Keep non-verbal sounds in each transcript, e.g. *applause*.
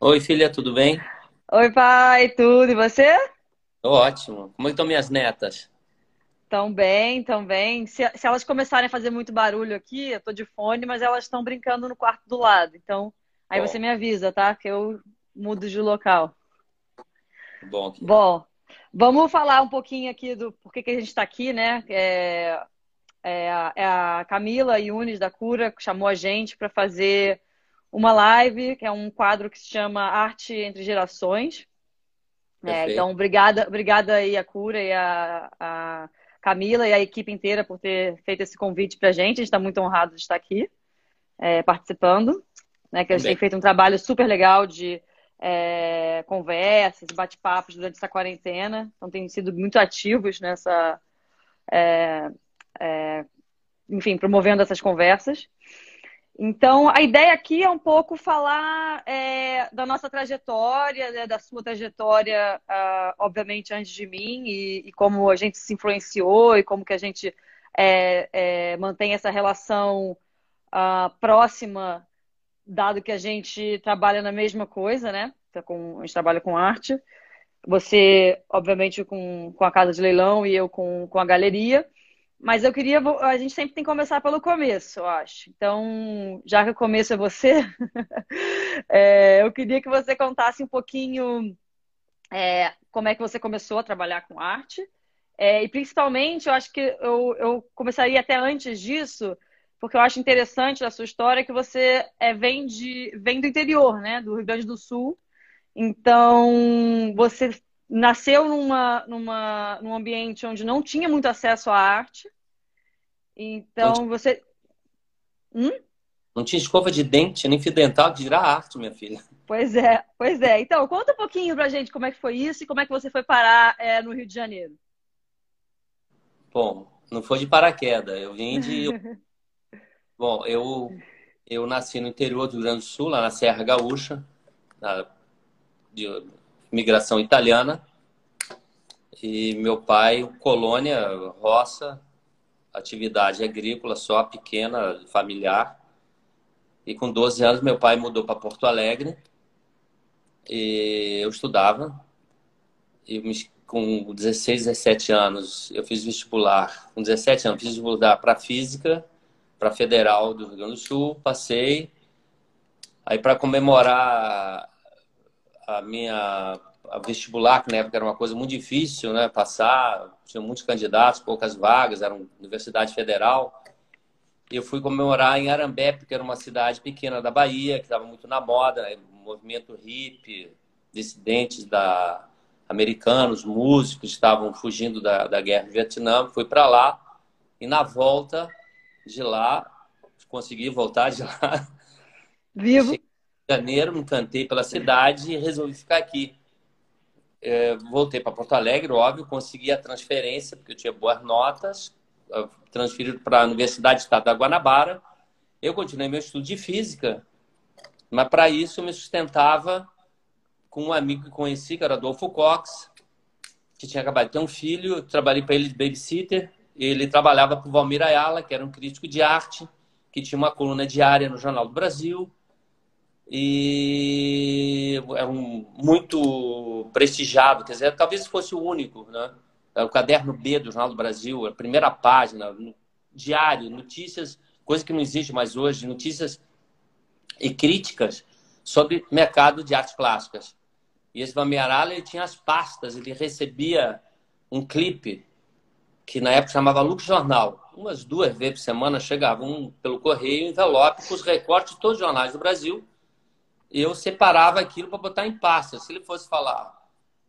Oi, filha, tudo bem? Oi, pai, tudo? E você? Tô ótimo. Como é estão minhas netas? Tão bem, tão bem. Se, se elas começarem a fazer muito barulho aqui, eu tô de fone, mas elas estão brincando no quarto do lado. Então, aí você Bom, me avisa, tá? Que eu mudo de local. bom. Bom, vamos falar um pouquinho aqui do porquê que a gente está aqui, né? É, é a é a Camila Yunes da Cura que chamou a gente para fazer uma live, que é um quadro que se chama Arte entre Gerações. É, então, obrigada, obrigada aí a Cura e a, a Camila e a equipe inteira por ter feito esse convite para a gente. A gente está muito honrado de estar aqui é, participando, né? Que a gente tem feito um trabalho super legal de é, conversas, bate-papos durante essa quarentena. Então, tem sido muito ativos nessa, enfim, promovendo essas conversas. Então, a ideia aqui é um pouco falar é, da nossa trajetória, né, da sua trajetória, ah, obviamente, antes de mim, e, e como a gente se influenciou e como que a gente é, é, mantém essa relação ah, próxima, dado que a gente trabalha na mesma coisa, né? Tá com- a gente trabalha com arte. Você, obviamente, com, com a casa de leilão e eu com, com a galeria. Mas eu queria. A gente sempre tem que começar pelo começo, eu acho. Então, já que o começo é você, *laughs* é, eu queria que você contasse um pouquinho é, como é que você começou a trabalhar com arte. É, e principalmente, eu acho que eu, eu começaria até antes disso, porque eu acho interessante a sua história que você é, vem de, vem do interior, né? Do Rio Grande do Sul. Então, você nasceu numa, numa, num ambiente onde não tinha muito acesso à arte. Não Então, você. Hum? não tinha escova de dente, nem fio dental, que dirá arte, minha filha. Pois é, pois é. Então, conta um pouquinho pra gente como é que foi isso e como é que você foi parar, é, no Rio de Janeiro. Bom, não foi de paraquedas. Eu vim de. *laughs* Bom, eu, eu nasci no interior do Rio Grande do Sul, lá na Serra Gaúcha, na, de migração italiana. E meu pai, colônia, roça, atividade agrícola só, pequena, familiar. E com 12 anos, meu pai mudou para Porto Alegre. E eu estudava. E com 16, 17 anos, eu fiz vestibular. Com 17 anos, fiz vestibular para Física, para Federal do Rio Grande do Sul. Passei. Aí, para comemorar a minha a vestibular, que na época era uma coisa muito difícil, né? Passar, tinha muitos candidatos, poucas vagas, era uma universidade federal. E eu fui comemorar em Arambé, porque era uma cidade pequena da Bahia, que estava muito na moda, né? movimento hippie, dissidentes da, americanos, músicos estavam fugindo da, da guerra do Vietnã. Fui para lá e na volta de lá, consegui voltar de lá. Vivo? Em janeiro, me encantei pela cidade e resolvi ficar aqui. É, voltei para Porto Alegre, óbvio, consegui a transferência, porque eu tinha boas notas, transferido para a Universidade Estado da Guanabara. Eu continuei meu estudo de física, mas para isso eu me sustentava com um amigo que conheci, que era Adolfo Cox, que tinha acabado de ter um filho. Eu trabalhei para ele de babysitter. Ele trabalhava para o Valmir Ayala, que era um crítico de arte, que tinha uma coluna diária no Jornal do Brasil e é um muito prestigiado, quer dizer, talvez fosse o único, né? É o caderno B do Jornal do Brasil, a primeira página, no- diário, notícias, coisa que não existe mais hoje, notícias e críticas sobre mercado de artes plásticas. E esse Vamiarala, ele tinha as pastas, ele recebia um clipe que na época chamava Lux Jornal. Umas duas vezes por semana chegava um pelo correio, envelope com os recortes de todos os jornais do Brasil eu separava aquilo para botar em pasta. Se ele fosse falar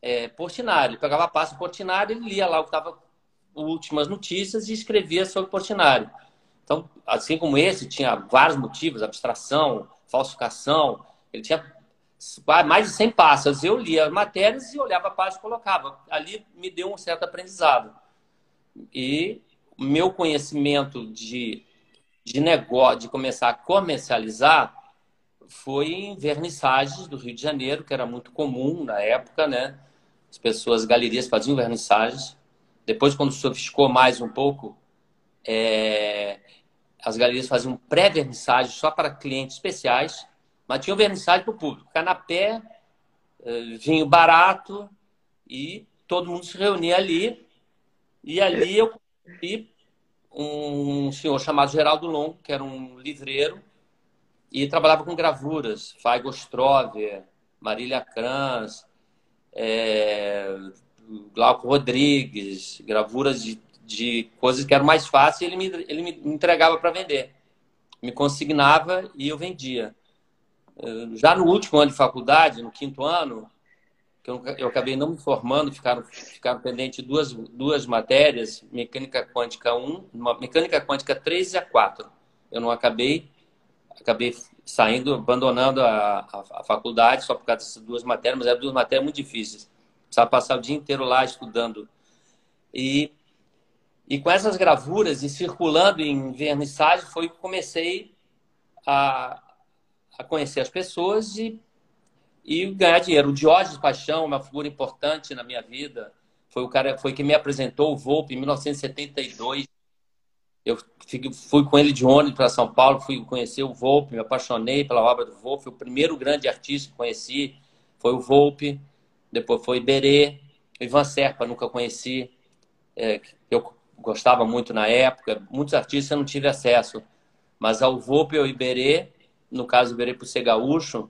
é, Portinari, ele pegava a pasta Portinari, ele lia lá o que estava últimas notícias e escrevia sobre Portinari. Então, assim como esse, tinha vários motivos, abstração, falsificação, ele tinha mais de 100 pastas. Eu lia as matérias e olhava a pasta e colocava. Ali me deu um certo aprendizado. E meu conhecimento de, de negócio, de começar a comercializar, foi em vernissagens do Rio de Janeiro, que era muito comum na época, né? As pessoas, galerias faziam vernissagens. Depois, quando sofisticou mais um pouco, é... as galerias faziam pré-vernissagens só para clientes especiais, Mas tinha vernissage para o público. Canapé, eh, vinho barato e todo mundo se reunia ali. E ali eu conheci um senhor chamado Geraldo Long, que era um livreiro, e trabalhava com gravuras, Faigo Strover, Marília Kranz, é, Glauco Rodrigues, gravuras de, de coisas que eram mais fáceis, ele me, ele me entregava para vender. Me consignava e eu vendia. Já no último ano de faculdade, no quinto ano, que eu, eu acabei não me formando, ficaram, ficaram pendentes duas, duas matérias, mecânica quântica 1, mecânica quântica 3 e a 4. Eu não acabei, acabei saindo, abandonando a, a, a, faculdade só por causa dessas duas matérias, mas eram duas matérias muito difíceis. Precisava passar o dia inteiro lá estudando. E, e com essas gravuras e circulando em vernissagem, foi que comecei a, a conhecer as pessoas e, e ganhar dinheiro. O Diógenes Paixão, uma figura importante na minha vida, foi o cara foi que me apresentou o Volpe em 1972 eu fui com ele de ônibus para São Paulo, fui conhecer o Volpe, me apaixonei pela obra do Volpe. O primeiro grande artista que conheci foi o Volpe, depois foi Iberê, Ivan Serpa, nunca conheci, é, eu gostava muito na época. Muitos artistas eu não tive acesso, mas ao Volpe e Iberê, no caso Iberê por ser gaúcho,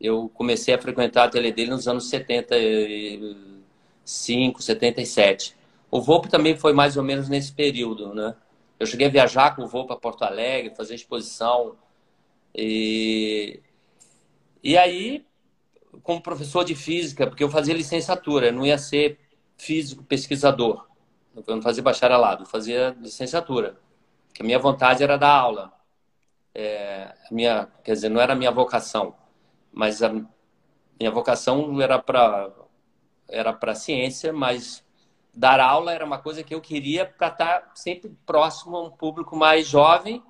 eu comecei a frequentar a tele dele nos anos 75, 77. O Volpe também foi mais ou menos nesse período, né? Eu cheguei a viajar com o voo para Porto Alegre, fazer exposição. E, e aí, como professor de física, porque eu fazia licenciatura, eu não ia ser físico pesquisador. Eu não fazia bacharelado, eu fazia licenciatura. Que a minha vontade era dar aula. É, minha, quer dizer, não era a minha vocação, mas a minha vocação era para era para ciência, mas dar aula era uma coisa que eu queria para estar tá sempre próximo a um público mais jovem,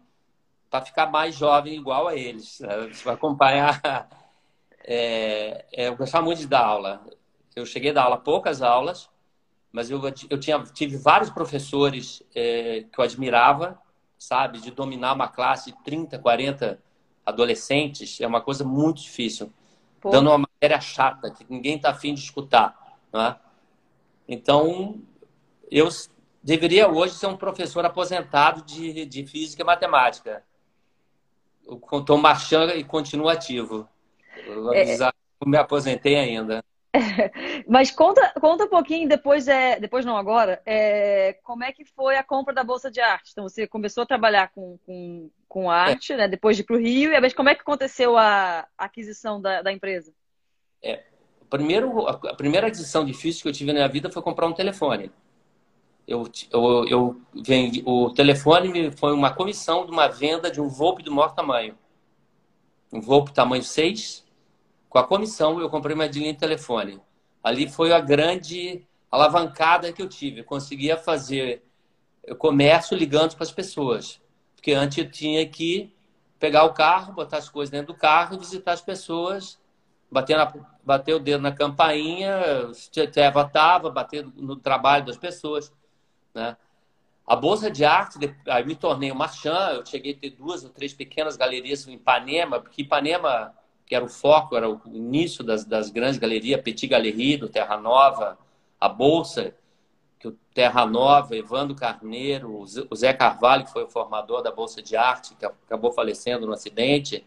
para ficar mais jovem igual a eles. Né? Você vai acompanhar. É, *laughs* eu gostava muito de dar aula. Eu cheguei a dar aula poucas aulas, mas eu, eu tinha, tive vários professores é, que eu admirava, sabe? De dominar uma classe de 30, 40 adolescentes é uma coisa muito difícil. Pô. Dando uma matéria chata que ninguém está afim de escutar. Não é? Então, eu deveria hoje ser um professor aposentado de, de física e matemática. Estou marchando e continuo ativo. vou é. é... me aposentei ainda. *laughs* Mas conta, conta um pouquinho depois, é, depois não agora, é, como é que foi a compra da Bolsa de Arte? Então você começou a trabalhar com, com, com arte, é. né, depois de ir para o Rio, e como é que aconteceu a aquisição da, da empresa? É, primeiro, a primeira aquisição difícil que eu tive na minha vida foi comprar um telefone. Eu, eu, eu vendi, o telefone foi uma comissão de uma venda de um Volpe do maior tamanho. Um Volpe tamanho 6. Com a comissão, eu comprei uma linha de telefone. Ali foi a grande alavancada que eu tive. Eu conseguia fazer comércio ligando para as pessoas. Porque antes eu tinha que pegar o carro, botar as coisas dentro do carro e visitar as pessoas bater, na, bater o dedo na campainha, se Eva estava, bater no trabalho das pessoas. Né? A Bolsa de Arte, aí me tornei um marchand, eu cheguei a ter duas ou três pequenas galerias em Ipanema, porque Ipanema, que era o foco, era o início das, das grandes galerias, Petit Galerie, do Terra Nova, a Bolsa, que o Terra Nova, Evandro Carneiro, o Zé Carvalho, que foi o formador da Bolsa de Arte, que acabou falecendo no acidente,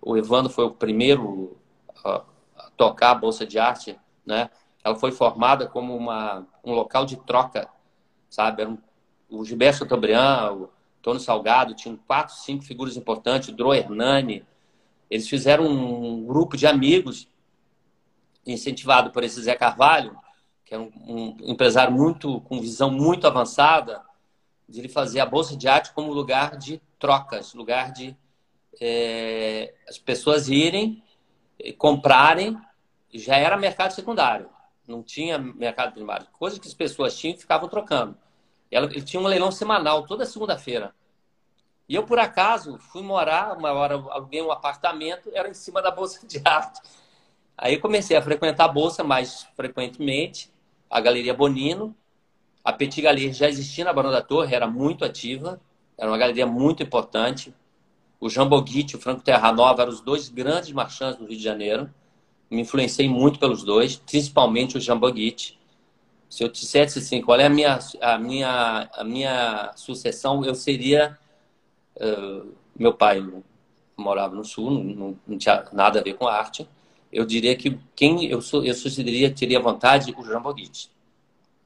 o Evandro foi o primeiro a, tocar a Bolsa de Arte, né? Ela foi formada como uma, um local de troca, sabe? Um, o Gilberto Chateaubriand, o Tony Salgado, tinham quatro, cinco figuras importantes, Dro Hernani. Eles fizeram um grupo de amigos, incentivado por esse Zé Carvalho, que é um, um empresário muito com visão muito avançada, de ele fazer a Bolsa de Arte como lugar de trocas, lugar de é, as pessoas irem comprarem, já era mercado secundário, não tinha mercado primário. Coisas que as pessoas tinham ficavam trocando. Ela, ele tinha um leilão semanal, toda segunda-feira. E eu, por acaso, fui morar, uma hora aluguei um apartamento, era em cima da Bolsa de Arte. Aí comecei a frequentar a Bolsa mais frequentemente, a Galeria Bonino. A Petit Galerie já existia na Barão da Torre, era muito ativa, era uma galeria muito importante. O Jamboguite, o Franco Terra Nova eram os dois grandes marchands do Rio de Janeiro. Me influenciei muito pelos dois, principalmente o Jamboguite. Se eu dissesse assim, qual é a minha, a minha, a minha sucessão, eu seria. Uh, meu pai morava no Sul, não, não, tinha nada a ver com arte. Eu diria que quem eu, eu sugeriria teria vontade o Jamboguite.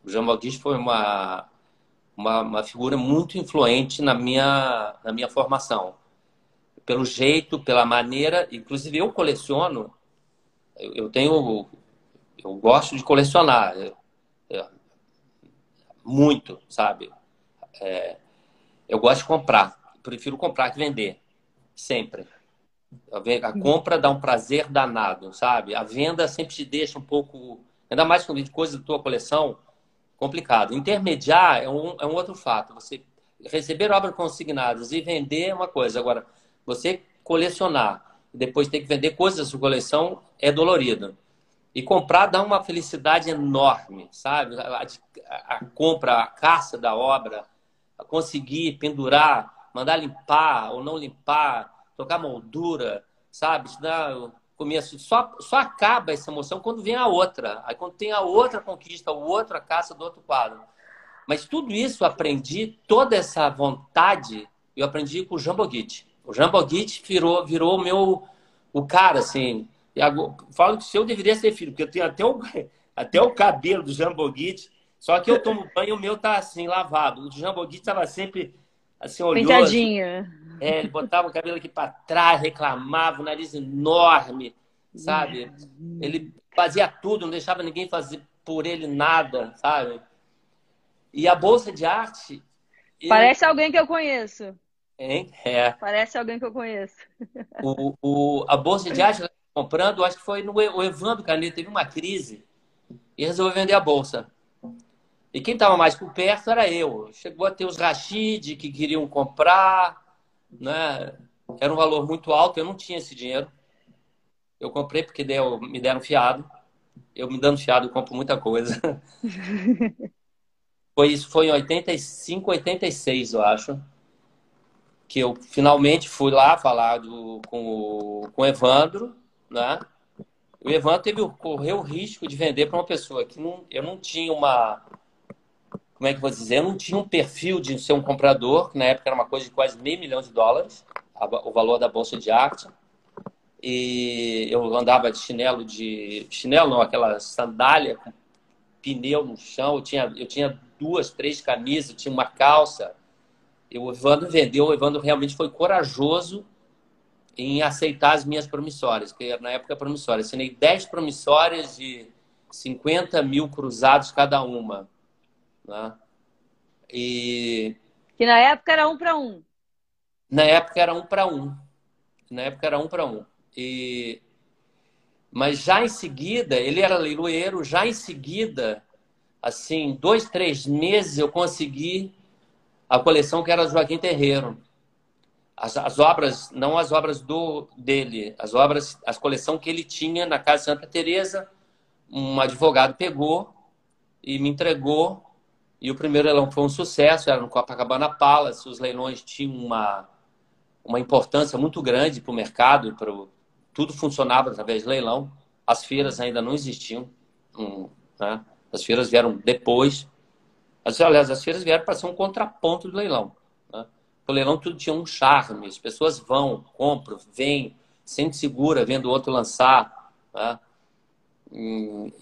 O Jamboguite foi uma, uma, uma figura muito influente na minha, na minha formação pelo jeito, pela maneira. Inclusive, eu coleciono, eu, tenho. Eu gosto de colecionar. muito, sabe? É, eu gosto de comprar. Prefiro comprar que vender. Sempre. A compra dá um prazer danado, sabe? A venda sempre te deixa um pouco. Ainda mais quando de coisas da tua coleção, complicado. Intermediar é um, é um outro fato. Você receber obras consignadas e vender é uma coisa. Agora, você colecionar e depois ter que vender coisas da sua coleção é dolorido. E comprar dá uma felicidade enorme, sabe? A, a, a compra, a caça da obra, a conseguir pendurar, mandar limpar ou não limpar, trocar moldura, sabe? Isso começo. Só, só acaba essa emoção quando vem a outra. Aí quando tem a outra conquista, a outra caça do outro quadro. Mas tudo isso eu aprendi, toda essa vontade, eu aprendi com o Jamboguite. O Jamboguite virou, virou o meu o cara, assim. E agora, falo que se eu deveria ser filho, porque eu tenho até o, *laughs* até o cabelo do Jamboguite, só que eu tomo banho e o meu tá assim, lavado. O Jamboguite estava sempre assim, olhoso. Pintadinho. É, ele botava o cabelo aqui para trás, reclamava, o nariz enorme, sabe? Ele fazia tudo, não deixava ninguém fazer por ele nada, sabe? E a bolsa de arte. Parece eu... alguém que eu conheço. Hein? É. Parece alguém que eu conheço. O, o, a bolsa de arte comprando, acho que foi no o Evandro Caneta, teve uma crise e resolveu vender a bolsa. E quem estava mais por perto era eu. Chegou a ter os Rashid que queriam comprar, né? Era um valor muito alto, eu não tinha esse dinheiro. Eu comprei porque deu, me deram fiado. Eu me dando fiado, compro muita coisa. *laughs* foi isso, foi em 85, 86, eu acho que eu finalmente fui lá falar do, com, o, com o Evandro, né? O Evandro teve, correu o risco de vender para uma pessoa que não, eu não tinha uma. Como é que eu vou dizer? Eu não tinha um perfil de ser um comprador, que na época era uma coisa de quase meio milhão de dólares, o valor da bolsa de arte. E eu andava de chinelo de. Chinelo não, aquela sandália com pneu no chão. Eu tinha, eu tinha duas, três camisas, tinha uma calça o Evandro vendeu, o Evandro realmente foi corajoso em aceitar as minhas promissórias, que na época promissórias. Assinei 10 promissórias de 50 mil cruzados cada uma. Né? E... Que na época era um para um. Na época era um para um. Na época era um para um. E... Mas já em seguida, ele era leiloeiro, já em seguida, assim, dois, três meses eu consegui a coleção que era Joaquim Terreiro. As, as, obras, não as obras do dele, as obras, as coleção que ele tinha na Casa Santa Teresa, um advogado pegou e me entregou. E o primeiro leilão foi um sucesso, era no Copacabana Palace. Os leilões tinham uma, uma importância muito grande para o mercado, pro, tudo funcionava através de leilão. As feiras ainda não existiam, um, né? as feiras vieram depois. As, aliás, as feiras vieram para ser um contraponto do leilão. Né? O leilão tudo tinha um charme, as pessoas vão, compram, vêm, sente segura vendo o outro lançar. Né?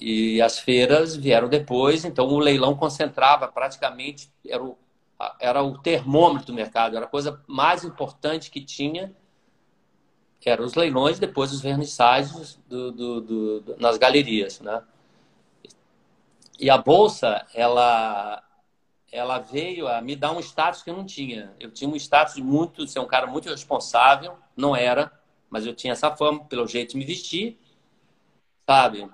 E as feiras vieram depois, então o leilão concentrava praticamente, era o, era o termômetro do mercado, era a coisa mais importante que tinha, que eram os leilões, depois os vernissagens do, do, do, nas galerias. Né? E a bolsa, ela, ela veio a me dar um status que eu não tinha. Eu tinha um status de muito, ser um cara muito responsável, não era, mas eu tinha essa fama pelo jeito de me vestir, sabe?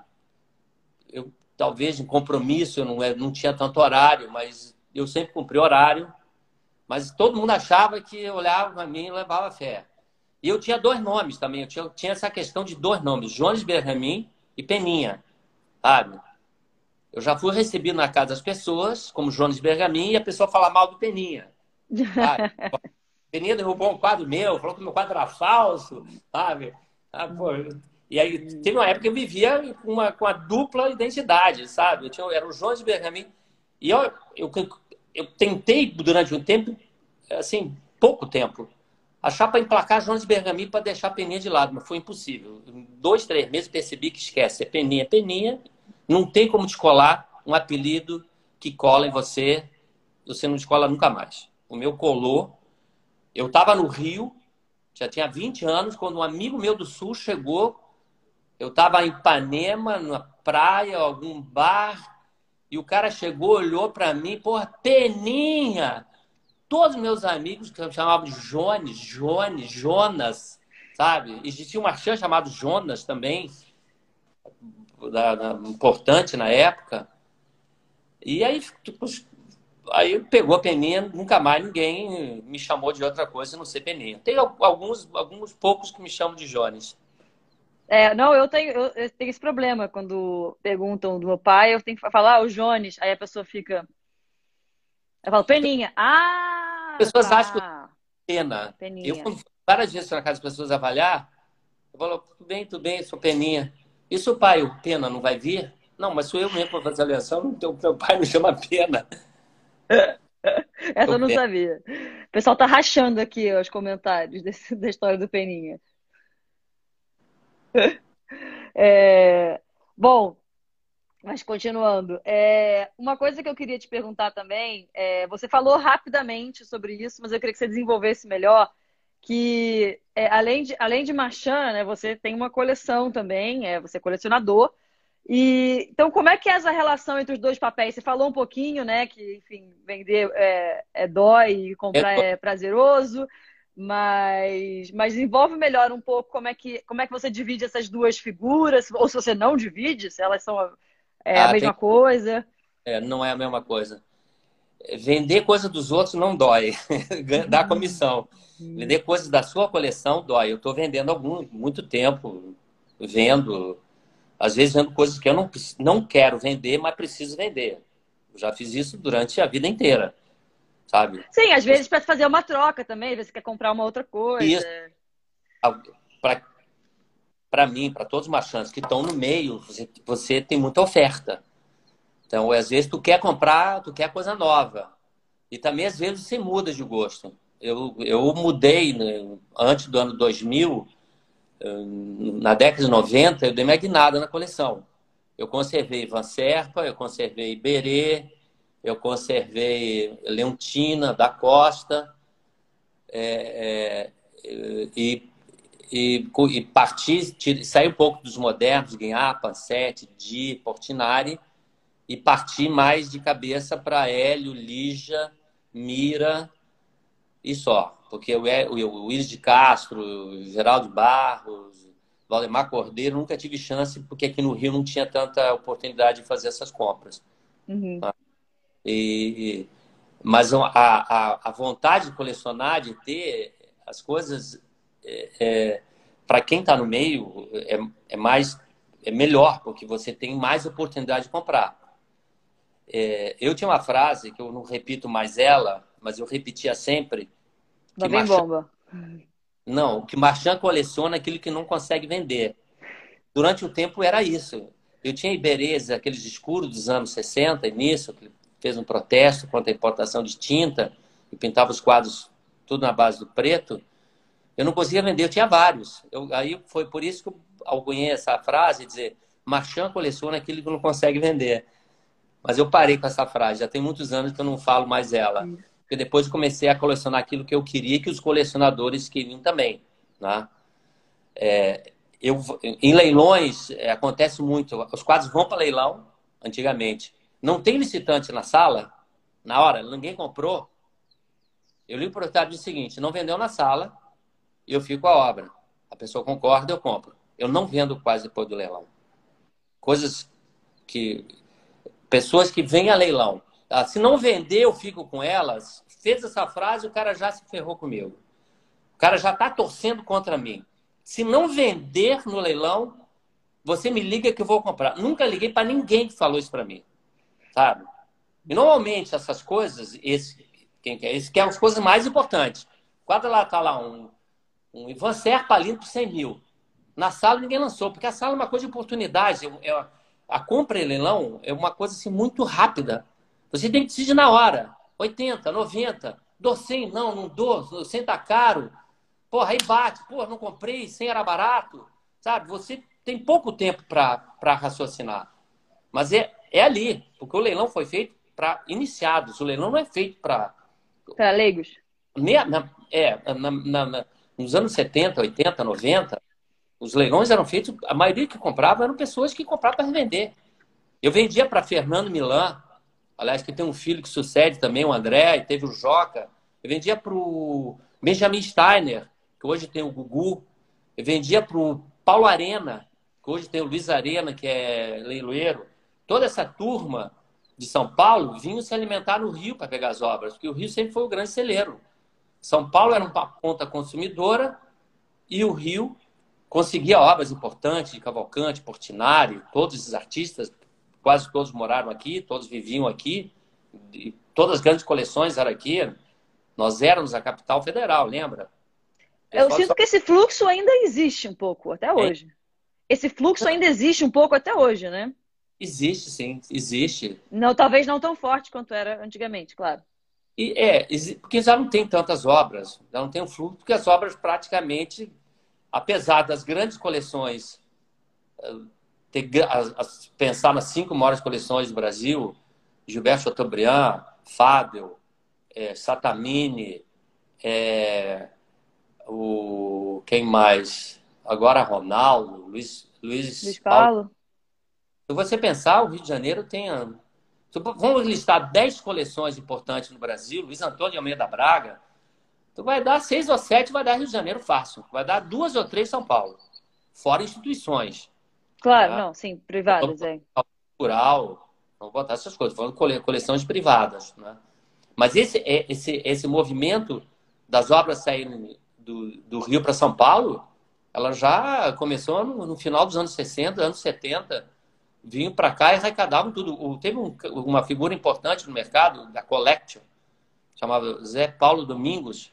Eu talvez em compromisso eu não, é, não tinha tanto horário, mas eu sempre cumpri horário. Mas todo mundo achava que olhava para mim e levava fé. E eu tinha dois nomes também. Eu tinha, eu tinha essa questão de dois nomes, Jones Berramin e Peninha, sabe? Eu já fui recebido na casa das pessoas, como Jones Bergamin, e a pessoa fala mal do Peninha. *laughs* Peninha derrubou um quadro meu, falou que meu quadro era falso, sabe? Ah, pô. E aí teve uma época que eu vivia com uma, com uma dupla identidade, sabe? Eu, tinha, era o de Bergamin. E eu, eu, eu tentei durante um tempo, assim, pouco tempo, achar para emplacar de Bergamin para deixar a Peninha de lado, mas foi impossível. Em dois, três meses percebi que esquece. É Peninha, é Peninha. Não tem como descolar um apelido que cola em você, você não descola nunca mais. O meu colou. Eu estava no Rio, já tinha 20 anos, quando um amigo meu do Sul chegou. Eu estava em Ipanema, na praia, algum bar, e o cara chegou, olhou para mim, porra, Peninha! Todos meus amigos que eu chamava de Jones, Jones, Jonas, sabe? Existia um marchand chamado Jonas também, da, da, importante na época. E aí, tipo, aí pegou a peninha, nunca mais ninguém me chamou de outra coisa, não ser peninha. Tem alguns, alguns poucos que me chamam de Jones. É, não, eu tenho, eu, eu, tenho esse problema quando perguntam do meu pai, eu tenho que falar, ah, o Jones, aí a pessoa fica. Eu falo, Peninha. Ah! As pessoas tá. acham que eu pena. Peninha. Eu, quando várias vezes na casa das pessoas avaliar, eu falo, tudo bem, tudo bem, sou Peninha. E se o pai, o Pena, não vai vir? Não, mas sou eu mesmo para fazer a ligação, então meu pai me chama Pena. *laughs* Essa eu não sabia. O pessoal tá rachando aqui os comentários desse, da história do Peninha. *laughs* É, bom, mas continuando, é, uma coisa que eu queria te perguntar também, é, você falou rapidamente sobre isso, mas eu queria que você desenvolvesse melhor, que é, além de além de Marchand, né, você tem uma coleção também, é, você é colecionador. E então como é que é essa relação entre os dois papéis? Você falou um pouquinho, né, que enfim vender é, é dói e comprar é prazeroso, mas mas envolve melhor um pouco como é que como é que você divide essas duas figuras ou se você não divide, se elas são é, ah, a mesma tem... coisa? É, não é a mesma coisa. Vender coisa dos outros não dói, *laughs* dá comissão. Vender coisas da sua coleção dói. Eu estou vendendo algum, muito tempo, vendo, às vezes vendo coisas que eu não, não quero vender, mas preciso vender. Eu já fiz isso durante a vida inteira, sabe? Sim, às vezes para fazer uma troca também, você quer comprar uma outra coisa. Isso. Para mim, para todos os marchantes que estão no meio, você, você tem muita oferta. Então, às vezes, tu quer comprar, tu quer coisa nova. E também, às vezes, você muda de gosto eu, eu mudei né, antes do ano 2000, eh, na década de 90, eu dei uma guinada na coleção. Eu conservei Van Serpa, eu conservei Berê, eu conservei Leontina, da Costa, é, é, e, e, e parti, saí um pouco dos modernos, Guinhapa, Sete, Di, Portinari, e parti mais de cabeça para Hélio, Lígia, Mira e só. Porque o, o Willis de Castro, o Geraldo Barros, Valdemar Cordeiro, nunca tive chance, porque aqui no Rio não tinha tanta oportunidade de fazer essas compras. Uhum. Tá? E, mas a, a, a, vontade de colecionar, de ter as coisas, é, é, para quem está no meio, é, é, mais é melhor, porque você tem mais oportunidade de comprar. É, eu tinha uma frase que eu não repito mais ela, mas eu repetia sempre, Lá vem Marchand... bomba. Não, que Marchand coleciona aquilo que não consegue vender. Durante o tempo era isso. Eu tinha Iberês, aqueles escuros dos anos 60, início, que fez um protesto contra a importação de tinta e pintava os quadros tudo na base do preto. Eu não conseguia vender, eu tinha vários. Eu, aí foi por isso que eu alcunhei essa frase, dizer, Marchand coleciona aquilo que não consegue vender. Mas eu parei com essa frase, já tem muitos anos que eu não falo mais ela porque depois comecei a colecionar aquilo que eu queria que os colecionadores queriam também. Né? É, eu, em leilões, é, acontece muito. Os quadros vão para leilão, antigamente. Não tem licitante na sala, na hora, ninguém comprou. Eu para o proprietário o seguinte: não vendeu na sala, eu fico com a obra. A pessoa concorda, eu compro. Eu não vendo quase depois do leilão. Coisas que. Pessoas que vêm a leilão ah, se não vender, eu fico com elas. Fez essa frase, o cara já se ferrou comigo. O cara já está torcendo contra mim. Se não vender no leilão, você me liga que eu vou comprar. Nunca liguei para ninguém que falou isso para mim. Sabe? E normalmente essas coisas, esse, quem quer, esse quer as coisas mais importantes. quadro lá tá lá um, um Ivan Serpa lindo por 100 mil. Na sala ninguém lançou, porque a sala é uma coisa de oportunidade. É, é, a compra e leilão é uma coisa assim muito rápida. Você tem que decidir na hora. 80, 90, dou 100, não, não dou, 100 tá caro. Porra, aí bate, porra, não comprei, 100 era barato. Sabe, você tem pouco tempo para raciocinar. Mas é, é ali, porque o leilão foi feito para iniciados. O leilão não é feito para. Para leigos. Na, é, na, na, nos anos 70, 80, 90, os leilões eram feitos, a maioria que comprava eram pessoas que compravam para revender. Eu vendia para Fernando Milan, aliás, que tem um filho que sucede também, o André, e teve o Joca. Eu vendia para o Benjamin Steiner, que hoje tem o Gugu. Eu vendia para o Paulo Arena, que hoje tem o Luiz Arena, que é leiloeiro. Toda essa turma de São Paulo vinham se alimentar no Rio para pegar as obras, porque o Rio sempre foi o grande celeiro. São Paulo era uma ponta consumidora e o Rio conseguia obras importantes de Cavalcante, Portinari, todos esses artistas, quase todos moraram aqui, todos viviam aqui, todas as grandes coleções eram aqui. Nós éramos a capital federal, lembra? Eu sinto só... que esse fluxo ainda existe um pouco até hoje. É. Esse fluxo ainda existe um pouco até hoje, né? Existe, sim, existe. Não, talvez não tão forte quanto era antigamente, claro. E é, porque já não tem tantas obras, já não tem um fluxo, porque as obras praticamente, apesar das grandes coleções, eh, ter, as, as, pensar nas cinco maiores coleções do Brasil, Gilberto Chateaubriand, Fábio, é, Satamini, é, o quem mais? Agora Ronaldo, Luiz, Luiz, Luiz Paulo. Paulo. Se você pensar, o Rio de Janeiro tem. Vamos listar 10 coleções importantes no Brasil, Luiz Antônio Almeida Braga. Tu vai dar seis ou sete, vai dar Rio de Janeiro fácil. Vai dar duas ou três São Paulo. Fora instituições. Claro, tá? não, sim, privadas, é. Cultural, vamos botar essas coisas, falando coleções privadas, né? Mas esse, é, esse, esse movimento das obras saírem do, do Rio para São Paulo, ela já começou no, no, final dos anos 60, anos 70. Vinham para cá e arrecadavam tudo. Teve um, uma figura importante no mercado, da Collection, chamava Zé Paulo Domingos.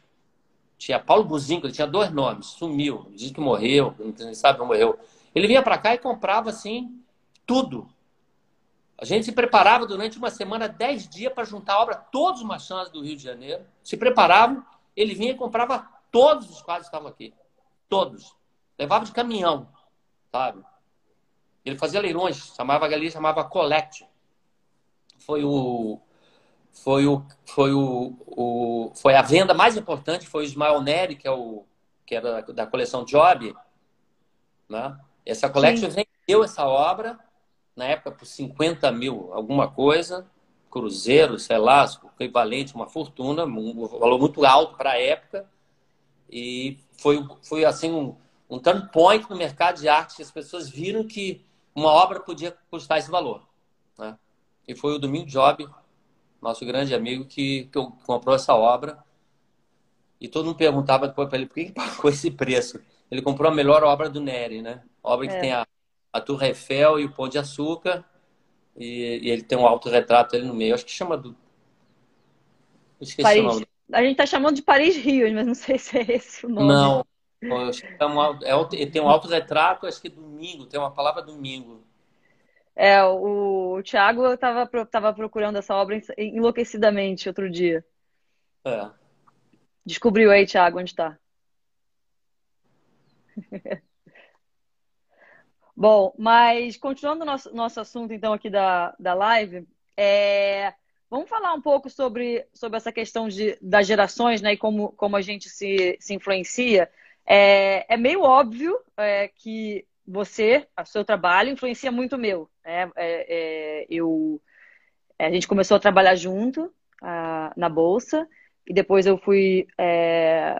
Tinha Paulo Buzinco, ele tinha dois nomes, sumiu, diz que morreu, não sabe onde morreu. Ele vinha para cá e comprava assim tudo. A gente se preparava durante uma semana, dez dias, para juntar a obra, todos os machãs do Rio de Janeiro. Se preparavam, ele vinha e comprava todos os quadros que estavam aqui. Todos. Levava de caminhão, sabe? Ele fazia leilões, chamava ali, chamava Collect. Foi o foi o foi o, o foi a venda mais importante foi o Ismael Neri, que é o que era da coleção Job, né? Essa Collection vendeu essa obra na época por 50 mil, alguma coisa, cruzeiro, sei lá, equivalente uma fortuna, um valor muito alto para a época. E foi, foi assim um, um turn point no mercado de arte, as pessoas viram que uma obra podia custar esse valor. Né? E foi o Domingo Job, nosso grande amigo, que, que comprou essa obra. E todo mundo perguntava para ele por que, que pagou *laughs* esse preço. Ele comprou a melhor obra do Neri, né? obra que é. tem a, a Torre Eiffel e o Pão de Açúcar. E, e ele tem um autorretrato ali no meio. Acho que chama do. Esqueci Paris. o nome. A gente tá chamando de Paris Rio, mas não sei *laughs* se é esse o nome. Não. É, é, tem um autorretrato, acho que é domingo, tem uma palavra domingo. É, o, o Thiago estava tava procurando essa obra enlouquecidamente outro dia. É. Descobriu aí, Thiago, onde está. *laughs* Bom, mas continuando nosso, nosso assunto, então, aqui da, da live, é, vamos falar um pouco sobre, sobre essa questão de, das gerações, né, e como, como a gente se, se influencia. É, é meio óbvio é, que você, o seu trabalho, influencia muito o meu. Né? É, eu, a gente começou a trabalhar junto a, na Bolsa, e depois eu fui é,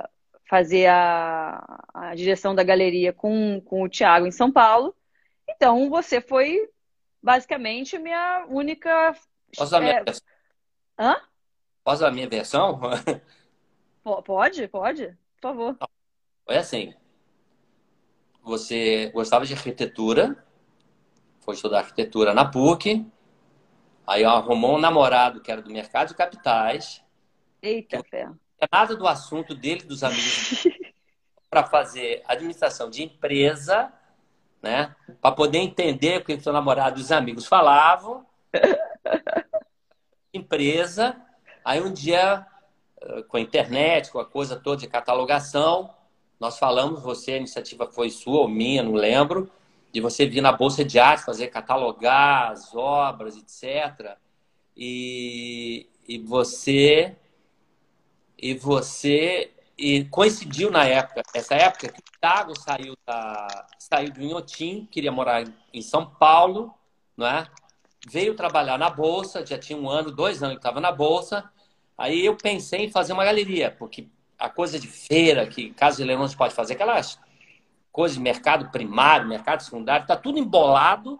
fazer a, a direção da galeria com, com o Tiago em São Paulo. Então, você foi basicamente minha única. Posso a minha é... versão? Hã? Posso a minha versão? pode, pode, por favor. Foi assim. Você gostava de arquitetura, foi estudar arquitetura na PUC, aí arrumou um namorado que era do mercado de capitais. Eita, fé. nada do assunto dele, dos amigos, *laughs* para fazer administração de empresa, né? Para poder entender o que o seu namorado e os amigos falavam. *laughs* empresa. Aí um dia, eh, com a internet, com a coisa toda de catalogação, nós falamos, você, a iniciativa foi sua ou minha, não lembro, de você vir na Bolsa de Arte, fazer catalogar as obras, etc. E, e você e você e coincidiu na época, essa época que o Thiago saiu da saiu do Inhotim, queria morar em São Paulo, não é? Veio trabalhar na bolsa, já tinha um ano, dois anos que estava na bolsa. Aí eu pensei em fazer uma galeria, porque a coisa de feira que Casa de Leilões pode fazer, aquelas coisas de mercado primário, mercado secundário, está tudo embolado.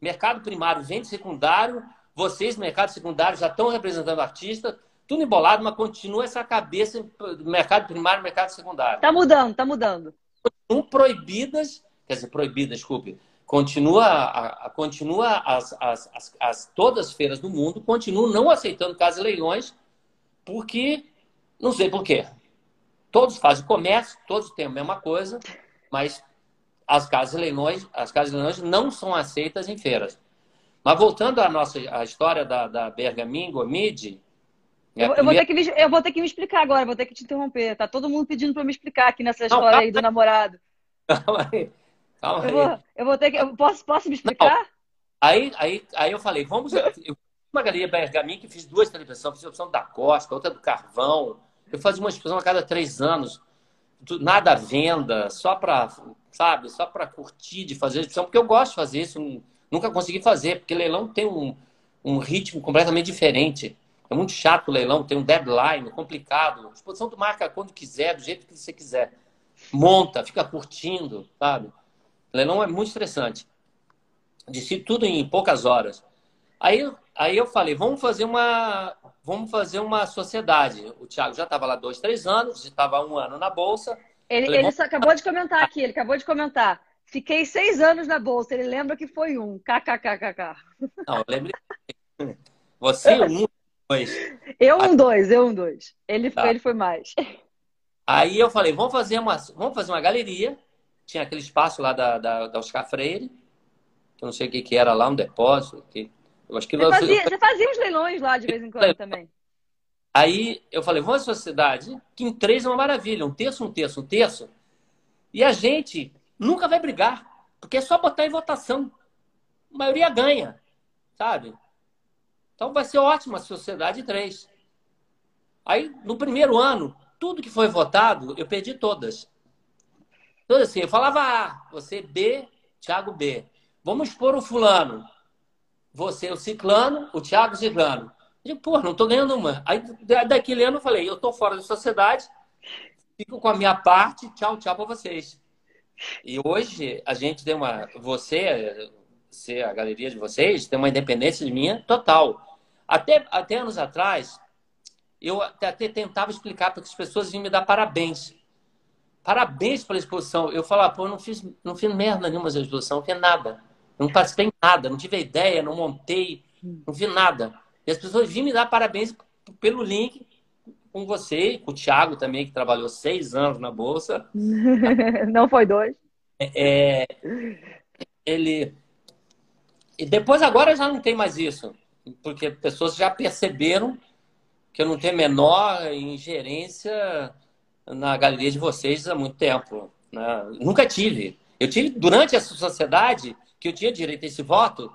Mercado primário vende secundário, vocês, mercado secundário, já estão representando artista, tudo embolado, mas continua essa cabeça do mercado primário mercado secundário. Está mudando, está mudando. Continuam proibidas, quer dizer, proibidas, desculpe, continua, a, a, continua as, as, as, as, todas as feiras do mundo continuam não aceitando casas leilões, porque, não sei por quê. Todos fazem comércio, todos têm a mesma coisa, mas as casas leilões, as casas leilões não são aceitas em feiras. Mas voltando à nossa à história da, da Bergamingo Mid. Eu, eu, vou ter que me, eu vou ter que me explicar agora, vou ter que te interromper. Tá todo mundo pedindo para me explicar aqui nessa história não, aí do namorado. *laughs* Calma aí. Calma eu, aí. Vou, eu vou ter que. Eu posso, posso me explicar? Não. Aí, aí, aí eu falei, vamos. Eu, uma galeria Bergamin que fiz duas televisões, fiz a opção da Costa, outra do Carvão. Eu fazia uma exposição a cada três anos. Nada à venda, só para, sabe, só para curtir de fazer exposição, porque eu gosto de fazer isso Nunca consegui fazer, porque leilão tem um, um ritmo completamente diferente. É muito chato o leilão, tem um deadline complicado. A exposição tu marca quando quiser, do jeito que você quiser. Monta, fica curtindo, sabe? O leilão é muito estressante. Disse tudo em poucas horas. Aí, aí eu falei, vamos fazer uma, vamos fazer uma sociedade. O Thiago já estava lá dois, três anos, já estava um ano na bolsa. Ele, falei, ele vamos... acabou de comentar aqui, ele acabou de comentar. Fiquei seis anos na bolsa. Ele lembra que foi um. KKKKK. Não, eu. Você um, dois. Eu um dois, eu um dois. Ele, tá. ele foi mais. Aí eu falei, vamos fazer uma, vamos fazer uma galeria. Tinha aquele espaço lá da, da, da Oscar Freire, que eu não sei o que, que era lá, um depósito. Que, eu acho que você, fazia, você fazia uns leilões lá de vez em quando também. Aí eu falei, vamos à sociedade, que em três é uma maravilha, um terço, um terço, um terço. E a gente nunca vai brigar, porque é só botar em votação. A maioria ganha, sabe? Então vai ser ótima a sociedade 3. Aí, no primeiro ano, tudo que foi votado, eu perdi todas. Todas assim, eu falava A, você B, Thiago B. Vamos expor o fulano. Você o ciclano, o Thiago ciclano. Eu digo, pô, não tô ganhando uma. Aí, daquele ano, eu falei, eu tô fora da sociedade, fico com a minha parte, tchau, tchau para vocês. E hoje a gente tem uma. Você, você, a galeria de vocês, tem uma independência de minha total. Até, até anos atrás, eu até, tentava explicar para que as pessoas vinham me dar parabéns. Parabéns pela exposição. Eu falava, pô, eu não fiz, não fiz merda nenhuma da exposição, não fiz nada. Não participei em nada, não tive ideia, não montei, não vi nada. E as pessoas vinham me dar parabéns pelo link com você, com o Thiago também, que trabalhou seis anos na Bolsa. *laughs* Não foi dois. É, é, ele. E depois agora já não tem mais isso, porque pessoas já perceberam que eu não tenho menor ingerência na galeria de vocês há muito tempo. Né? Nunca tive. Eu tive durante essa sociedade que eu tinha direito a esse voto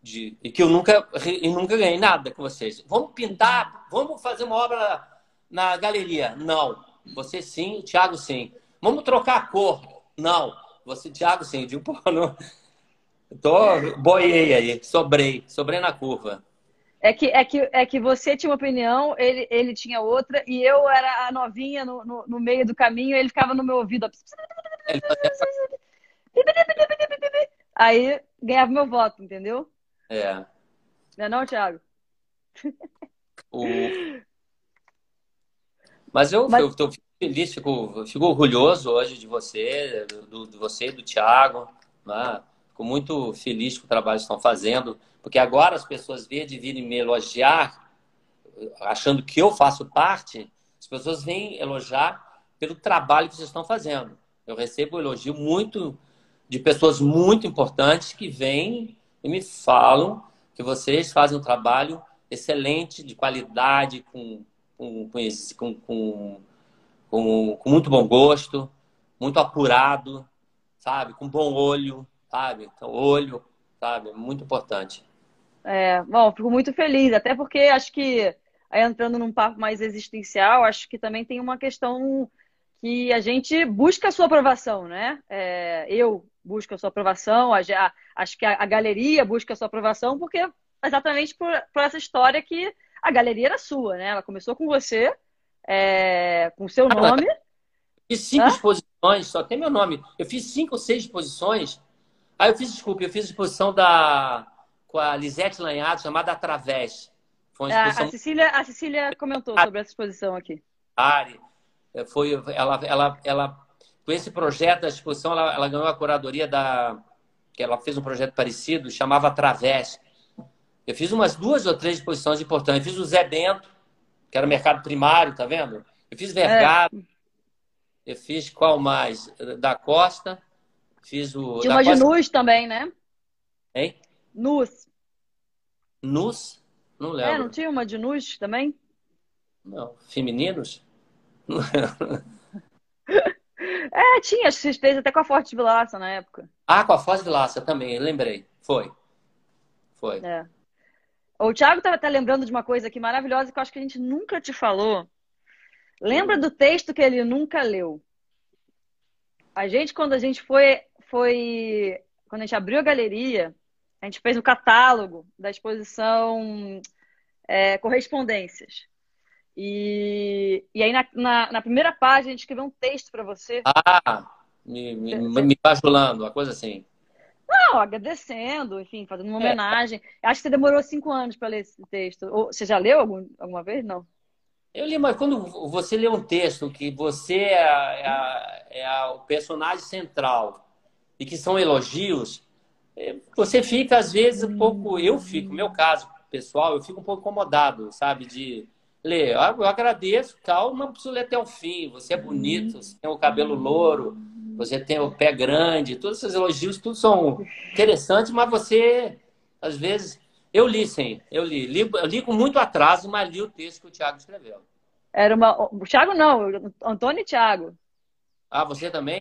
de, e que eu nunca, e nunca ganhei nada com vocês. Vamos pintar, vamos fazer uma obra na galeria? Não. Você sim, o Thiago sim. Vamos trocar a cor? Não. Você, Thiago, sim. Eu digo, *laughs* pô, não... Tô, boiei aí, sobrei, sobrei na curva. É que, é, que, é que você tinha uma opinião, ele, ele tinha outra, e eu era a novinha no, no, no meio do caminho, ele ficava no meu ouvido. Aí ganhava meu voto, entendeu? É. Não é não, Thiago? O... Mas eu Mas... estou feliz, fico, fico orgulhoso hoje de você, do, de você e do Thiago. Né? Fico muito feliz com o trabalho que estão fazendo, porque agora as pessoas veem de virem me elogiar, achando que eu faço parte, As pessoas vêm elogiar pelo trabalho que vocês estão fazendo. Eu recebo elogio muito de pessoas muito importantes que vêm e me falam que vocês fazem um trabalho excelente, de qualidade, com, com, com, com, com, com muito bom gosto, muito apurado, sabe? Com bom olho, sabe? Então, olho, sabe? Muito importante. É, bom, fico muito feliz, até porque acho que, entrando num papo mais existencial, acho que também tem uma questão que a gente busca a sua aprovação, né? É, eu busco a sua aprovação, a, a, acho que a, a, galeria busca a sua aprovação, porque exatamente por, por, essa história que a galeria era sua, né? Ela começou com você, é, com seu nome. Fiz cinco exposições, só tem meu nome. Eu fiz cinco ou seis exposições. Aí eu fiz, desculpa, eu fiz exposição da, com a Lisete Lanhado, chamada Através. Foi uma exposição... a, Cecília, a Cecília comentou sobre essa exposição aqui. Ari, é, foi, ela, ela, ela, com esse projeto da exposição, ela, ela ganhou a curadoria da. que ela fez um projeto parecido, chamava Através. Eu fiz umas duas ou três exposições importantes. Eu fiz o Zé Bento, que era o mercado primário, tá vendo? Eu fiz Vergado. É. Eu fiz qual mais? Da Costa. Fiz o. Tinha uma Costa... de Nus também, né? Hein? Nus. Nus? Não lembro. É, não tinha uma de Nus também? Não. Femininos? *laughs* é, tinha, acho que fez até com a Forte Vilaça na época. Ah, com a Forte Vilaça também, lembrei. Foi. Foi. É. O Thiago tá, tá lembrando de uma coisa aqui maravilhosa que eu acho que a gente nunca te falou. Lembra do texto que ele nunca leu? A gente, quando a gente foi, foi. Quando a gente abriu a galeria, a gente fez o um catálogo da exposição é, Correspondências. E, e aí, na, na, na, primeira página, a gente escreveu um texto para você. Ah, me, me, me bajulando, uma coisa assim. Não, agradecendo, enfim, fazendo uma é. homenagem. Acho que você demorou cinco anos para ler esse texto. Ou, você já leu algum, alguma vez? Não. Eu li, mas quando você lê um texto que você é, a, é, a, é o personagem central e que são elogios, é, você fica, às vezes, um pouco. Eu fico, no meu caso pessoal, eu fico um pouco incomodado, sabe? De Lê, eu agradeço, tal, mas não preciso ler até o fim. Você é bonito, você tem o cabelo louro, você tem o pé grande, todos esses elogios, tudo são interessantes, mas você, às vezes, eu li sim, eu li. li. Eu li com muito atraso, mas li o texto que o Thiago escreveu. Era uma. O Thiago não, Antônio e Thiago. Ah, você também?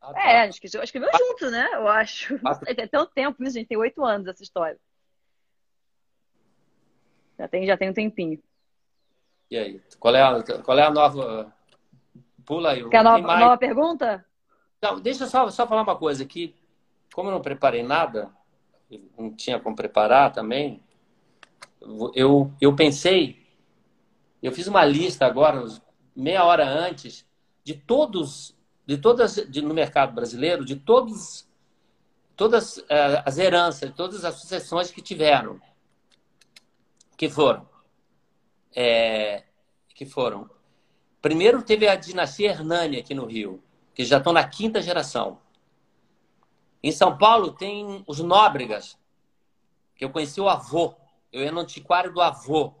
Ah, tá. É, acho que escreveu junto, né? Eu acho. Tem *laughs* tanto tempo isso, gente. Tem oito anos essa história. Já tem, já tem um tempinho. E aí? Qual é a, qual é a nova. Pula aí. Quer a nova, nova pergunta? Não, deixa eu só, só falar uma coisa aqui. Como eu não preparei nada, não tinha como preparar também, eu, eu pensei, eu fiz uma lista agora, meia hora antes, de todos, de todas, de, no mercado brasileiro, de todos, todas uh, as heranças, de todas as sucessões que tiveram, que foram é, que foram. Primeiro teve a dinastia Hernani aqui no Rio, que já estão na quinta geração. Em São Paulo tem os Nóbregas, que eu conheci o avô. Eu ia no antiquário do avô.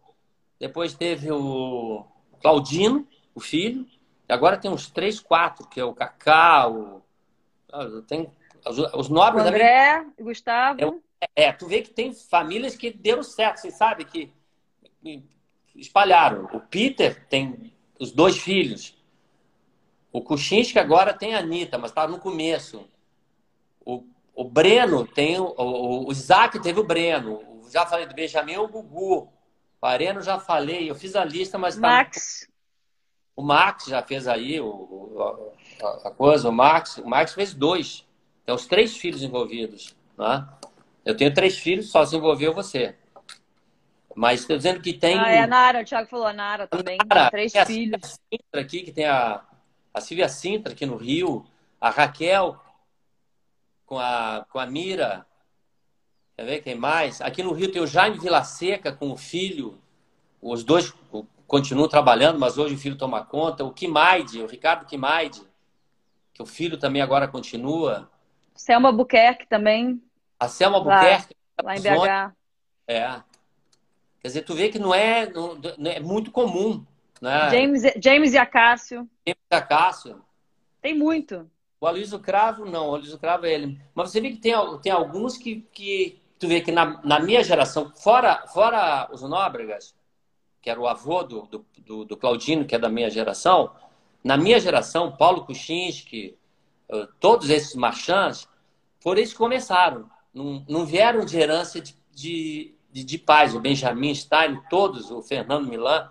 Depois teve o Claudino, o filho. E agora tem uns três, quatro, que é o Cacau. Ah, tem os Nóbregas. O André, também. Gustavo. É, é, tu vê que tem famílias que deram certo, você sabe que espalharam. O Peter tem os dois filhos. O Kuchinski agora tem a Anitta, mas está no começo. O, o Breno tem. O, o, o Isaac teve o Breno. Já falei do Benjamin, o Gugu. O Areno já falei. Eu fiz a lista, mas. Tá Max. O Max já fez aí o, a, a, coisa. O Max, o Max fez dois. Tem os três filhos envolvidos. Né? Eu tenho três filhos, só se envolveu você. Mas estou dizendo que tem. Ah, é a Nara, o Thiago falou a Nara também. Nara, três tem filhos. A Sintra aqui, que tem a, a Silvia Sintra aqui no Rio, a Raquel com a, com a Mira. Quer ver quem mais? Aqui no Rio tem o Jaime Vilaseca com o filho. Os dois continuam trabalhando, mas hoje o filho toma conta. O Kimaide, o Ricardo Kimaide, que o filho também agora continua. Selma Buquerque também. A Selma Buquerque. Lá, lá em BH. É. Quer dizer, tu vê que não é, não, é muito comum. Né? James, James e Acácio. James e Acácio. Tem muito. O Aloysio Cravo, não. O Aloysio Cravo é ele. Mas você vê que tem, tem alguns que, que tu vê que na, na minha geração, fora, fora os Nóbregas, que era o avô do, do, do, do Claudino, que é da minha geração, na minha geração, Paulo Kuczynski, eh, todos esses marchands, foram eles que começaram. Não, não vieram de herança de, de, de, de pais. O Benjamin Stein, todos, o Fernando Milan,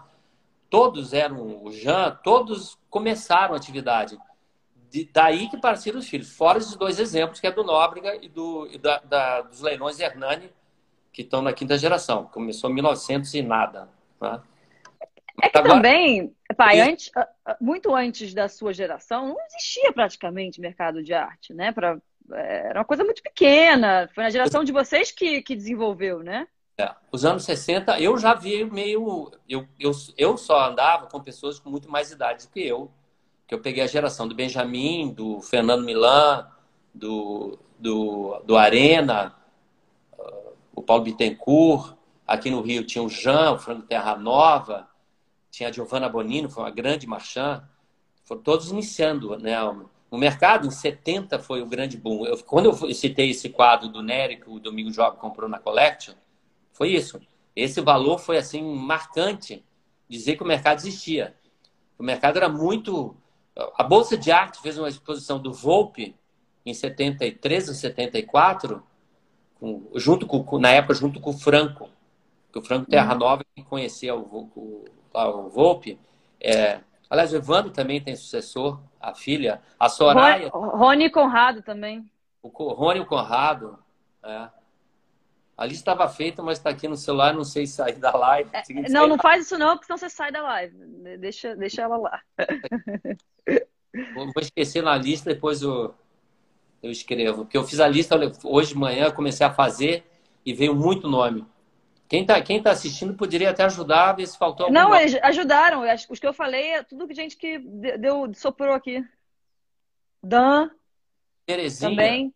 todos eram o Jean, todos começaram a atividade de, daí que partiram os filhos. Fora esses dois exemplos, que é do Nóbrega e, do, e da, da, dos leilões Hernani, que estão na quinta geração. Começou em 1900 e nada. Né? É que Agora, também, pai, antes, muito antes da sua geração, não existia praticamente mercado de arte, né? Pra, é, era uma coisa muito pequena. Foi na geração de vocês que, que desenvolveu, né? É, os anos 60, eu já vi meio. Eu, eu, eu só andava com pessoas com muito mais idade do que eu que eu peguei a geração do Benjamin, do Fernando Milan, do, do, do Arena, uh, o Paulo Bittencourt. Aqui no Rio tinha o Jean, o Franco Terra Nova, tinha a Giovanna Bonino, foi uma grande marchand. Foram todos iniciando, né? O mercado, em 70, foi o grande boom. Eu, quando eu citei esse quadro do Nery, que o Domingo Job comprou na Collection, foi isso. Esse valor foi, assim, marcante, dizer que o mercado existia. O mercado era muito a Bolsa de Arte fez uma exposição do Volpe em 73 ou 74, com, junto com, na época junto com o Franco, que o Franco Terra uhum. Nova que conhecia o, o, o Volpe. É, aliás, o Evandro também tem sucessor, a filha, a Soraya. Rony Conrado também. O Rony Conrado. É. A lista estava feita, mas está aqui no celular, não sei sair da live. É, não, não faz isso não, porque senão você sai da live. Deixa, deixa ela lá. *laughs* Vou esquecer na lista, depois eu, eu escrevo. Porque eu fiz a lista hoje de manhã, comecei a fazer e veio muito nome. Quem está quem tá assistindo poderia até ajudar, ver se faltou algum Não, eles ajudaram. Os que eu falei, é tudo que gente que deu, soprou aqui. Dan. Terezinha. Também.